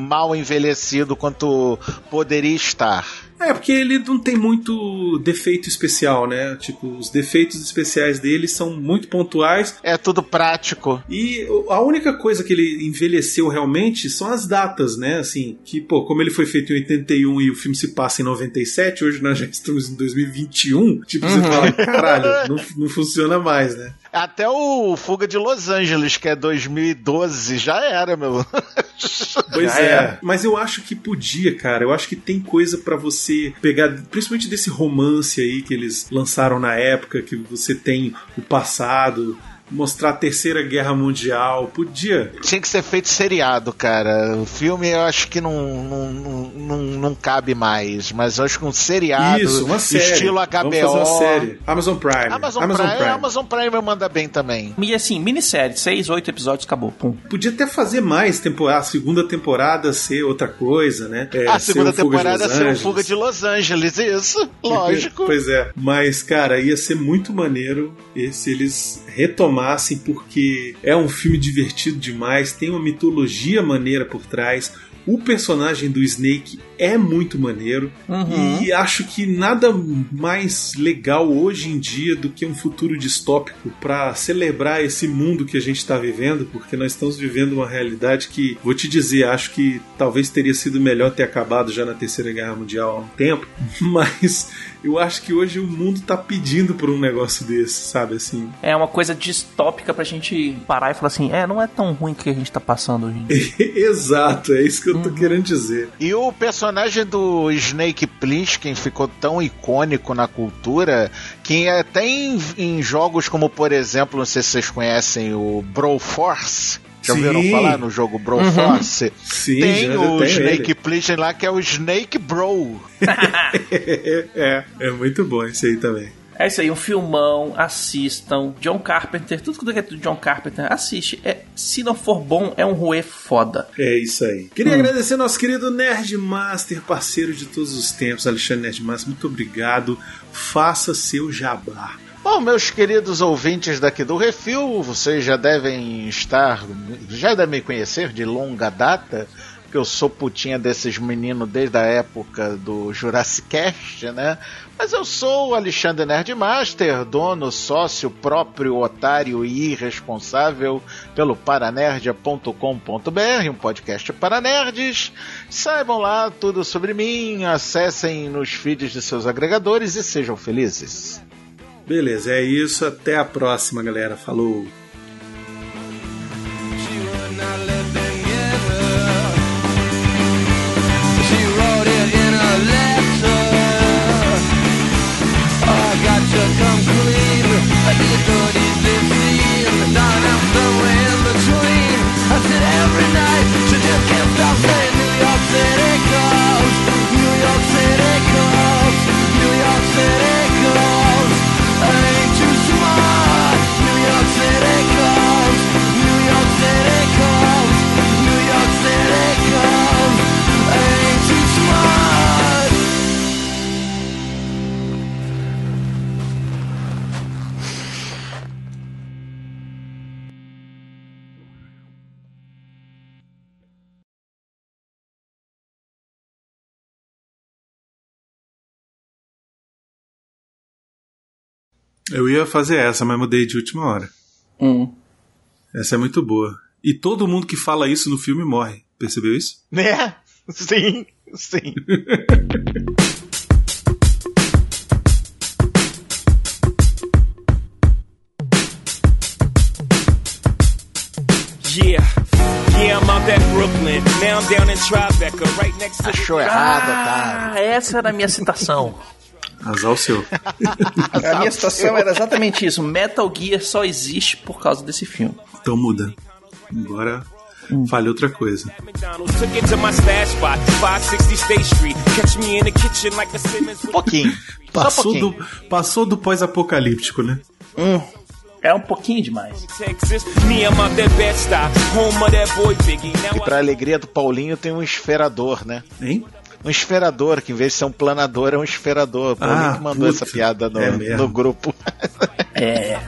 mal envelhecido quanto poderia estar. É, porque ele não tem muito defeito especial, né? Tipo, os defeitos especiais dele são muito pontuais. É tudo prático. E a única coisa que ele envelheceu realmente são as datas, né? Assim, que, pô, como ele foi feito em 81 e o filme se passa em 97, hoje nós já estamos em 2021, tipo, você fala, caralho, não, não funciona mais, né? Até o Fuga de Los Angeles, que é 2012, já era, meu. Pois Já é. era. Mas eu acho que podia, cara. Eu acho que tem coisa pra você pegar, principalmente desse romance aí que eles lançaram na época, que você tem o passado, mostrar a Terceira Guerra Mundial. Podia. Tinha que ser feito seriado, cara. O filme eu acho que não, não, não, não, cabe mais, mas eu acho que um seriado, Isso, uma série. estilo HBO. Vamos fazer uma série. Amazon Prime. Amazon, Prime, Amazon Prime manda bem também. E assim, minissérie, seis, oito episódios, acabou. Pum. Podia até fazer mais temporada, a segunda temporada ser outra coisa, né? É, a segunda de temporada ser Angeles. Fuga de Los Angeles, isso, lógico. pois é. Mas, cara, ia ser muito maneiro e se eles retomassem, porque é um filme divertido demais, tem uma mitologia maneira por trás. O personagem do Snake é muito maneiro Uhum. e acho que nada mais legal hoje em dia do que um futuro distópico para celebrar esse mundo que a gente está vivendo, porque nós estamos vivendo uma realidade que, vou te dizer, acho que talvez teria sido melhor ter acabado já na Terceira Guerra Mundial há um tempo, mas eu acho que hoje o mundo tá pedindo por um negócio desse, sabe assim? É uma coisa distópica pra gente parar e falar assim: é, não é tão ruim que a gente tá passando hoje em dia. Exato, é isso que eu tô querendo dizer. E o personagem do Snake Plissken ficou tão icônico na cultura que até em, em jogos como, por exemplo, não sei se vocês conhecem o Broforce. Já ouviram Sim. falar no jogo Broforce? Sim, Tem o Snake. Plissken lá que é o Snake Bro. é, é muito bom esse aí também. É isso aí, um filmão, assistam. John Carpenter, tudo que é do John Carpenter, assiste. É, se não for bom, é um ruê foda. É isso aí. Queria agradecer ao nosso querido Nerdmaster, parceiro de todos os tempos, Alexandre Nerdmaster. Muito obrigado. Faça seu jabá. Bom, meus queridos ouvintes daqui do Refil, vocês já devem estar, já devem me conhecer de longa data, eu sou putinha desses meninos desde a época do Jurassic Cast, né? Mas eu sou o Alexandre Nerdmaster, dono, sócio, próprio, otário e irresponsável pelo paranerdia.com.br, um podcast para nerds. Saibam lá tudo sobre mim, acessem nos feeds de seus agregadores e sejam felizes. Beleza, é isso. Até a próxima, galera. Falou. never did good. Eu ia fazer essa, mas mudei de última hora. Hum. Essa é muito boa. E todo mundo que fala isso no filme morre. Percebeu isso? Né? Sim, sim. Yeah. Yeah, I'm out at Brooklyn. Now I'm down in Tribeca, right next to the Achou errado, tá? Ah, essa era a minha citação. Azar o seu. A minha citação era exatamente isso. Metal Gear só existe por causa desse filme. Então muda. Agora fale outra coisa. McDonald's. Took it to my stash spot, 560 State Street. Catch me in the kitchen like a Simmons. Um pouquinho. Passou pouquinho. do, passou do pós-apocalíptico, né? Hum, é um pouquinho demais. E pra alegria do Paulinho tem um esferador, né? Hein? Um esferador, que em vez de ser um planador, é um esferador. O Paulinho Ah, que mandou puta. essa piada no, É no grupo. É.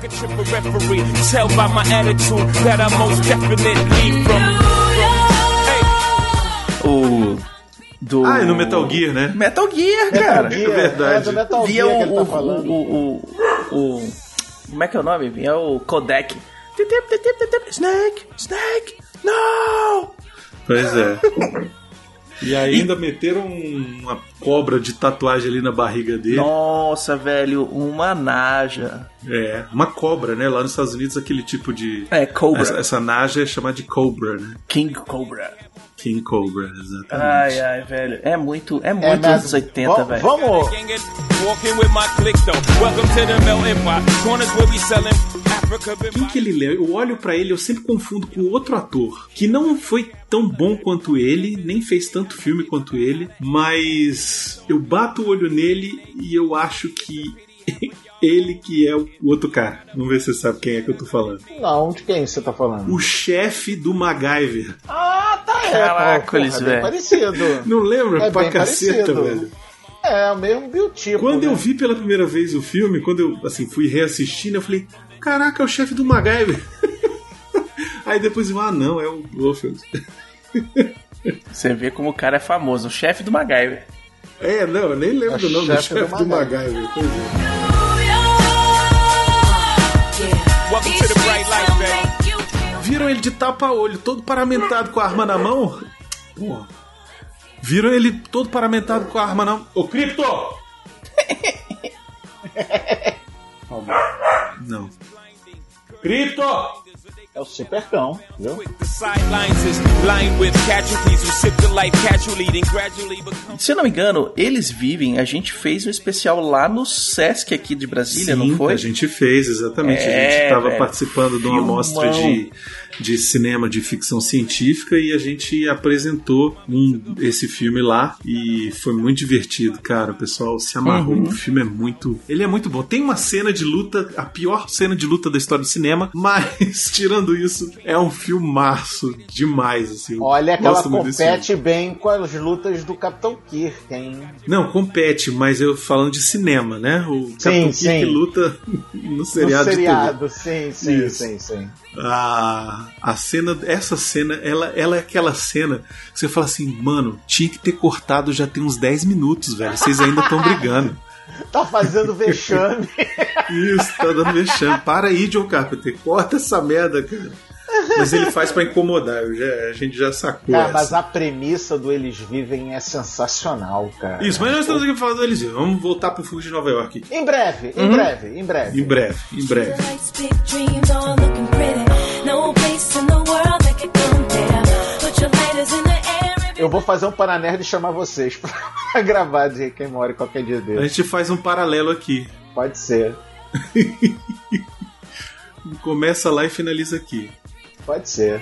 O. Do. Ah, é no Metal Gear, né? Metal Gear, cara. É verdade. do Metal Via Gear o, que ele tá o, falando. o, o, o- Como é que é o nome? É o Codec. Snake! Snake! No! Pois é. E ainda meteram uma cobra de tatuagem ali na barriga dele. Nossa, velho, uma naja. É, uma cobra, né? Lá nos Estados Unidos, aquele tipo de. É, Cobra. Essa, essa naja é chamada de cobra, né? King Cobra. King Cobra, exatamente. Ai, ai, velho. É muito, é muito É, mas anos 80, va- velho. Vamos. Gang it, Walking with my click though. Welcome to the melting pot. Corners where we selling Africa. been Quem que ele lembra? Eu olho pra ele, eu sempre confundo com outro ator que não foi tão bom quanto ele, nem fez tanto filme quanto ele, mas eu bato o olho nele e eu acho que ele que é o outro cara. Vamos ver se você sabe quem é que eu tô falando. Não, de quem você tá falando? O chefe do MacGyver. Ah, tá, é. Caracoles, porra, bem velho. parecido. Não lembra? É pra bem caceta, parecido. velho. É, o mesmo biotipo. Quando né? eu vi pela primeira vez o filme, quando eu assim fui reassistindo, eu falei: caraca, é o chefe do MacGyver. Aí depois eu, ah, não, é o Blofeld. Você vê como o cara é famoso, o chefe do MacGyver. É, não, eu nem lembro É do nome do chefe do chefe do MacGyver. Pois é. Welcome to the bright light, baby. Viram ele de tapa-olho, todo paramentado com a arma na mão? Porra. Viram ele todo paramentado com a arma na mão. Ô, Cripto! Não. Cripto! É o Supercão, viu? Se eu não me engano, eles vivem. A gente fez um especial lá no Sesc aqui de Brasília, Sim, não foi? a gente fez, exatamente. a É, gente estava velho. participando de uma amostra de, de cinema de ficção científica e a gente apresentou um- esse filme lá e foi muito divertido, cara. O pessoal se amarrou. Uhum. O filme é muito. Ele é muito bom. Tem uma cena de luta, a pior cena de luta da história do cinema, mas tirando isso, é um filmaço demais, assim. Olha que ela compete bem com as lutas do Capitão Kirk, hein? Não, compete, mas eu falando de cinema, né? O Sim, Capitão Kirk sim. luta no No seriado, de TV. seriado, sim, sim, Isso. sim, sim. A, a cena, essa cena, ela, ela é aquela cena que você fala assim, mano, tinha que ter cortado já tem uns 10 minutos, velho. Vocês ainda estão brigando. Tá fazendo vexame. Isso, tá dando vexame. Para aí, John Carpenter, corta essa merda, cara. Mas ele faz pra incomodar, eu já- a gente já sacou. Cara, essa. mas a premissa do Eles Vivem é sensacional, cara. Isso, mas nós estamos aqui falando do Eliseu. Vamos voltar pro Fuga de Nova York. Em breve, em Uhum. breve, em breve. Em breve, em breve. Lights, big dreams, all looking pretty. No place in the world that could compare. Put your lighters in the air. Eu vou fazer um Paranerd e chamar vocês pra gravar de quem mora qualquer dia A dele. gente faz um paralelo aqui. Pode ser, Começa lá e finaliza aqui. pode ser.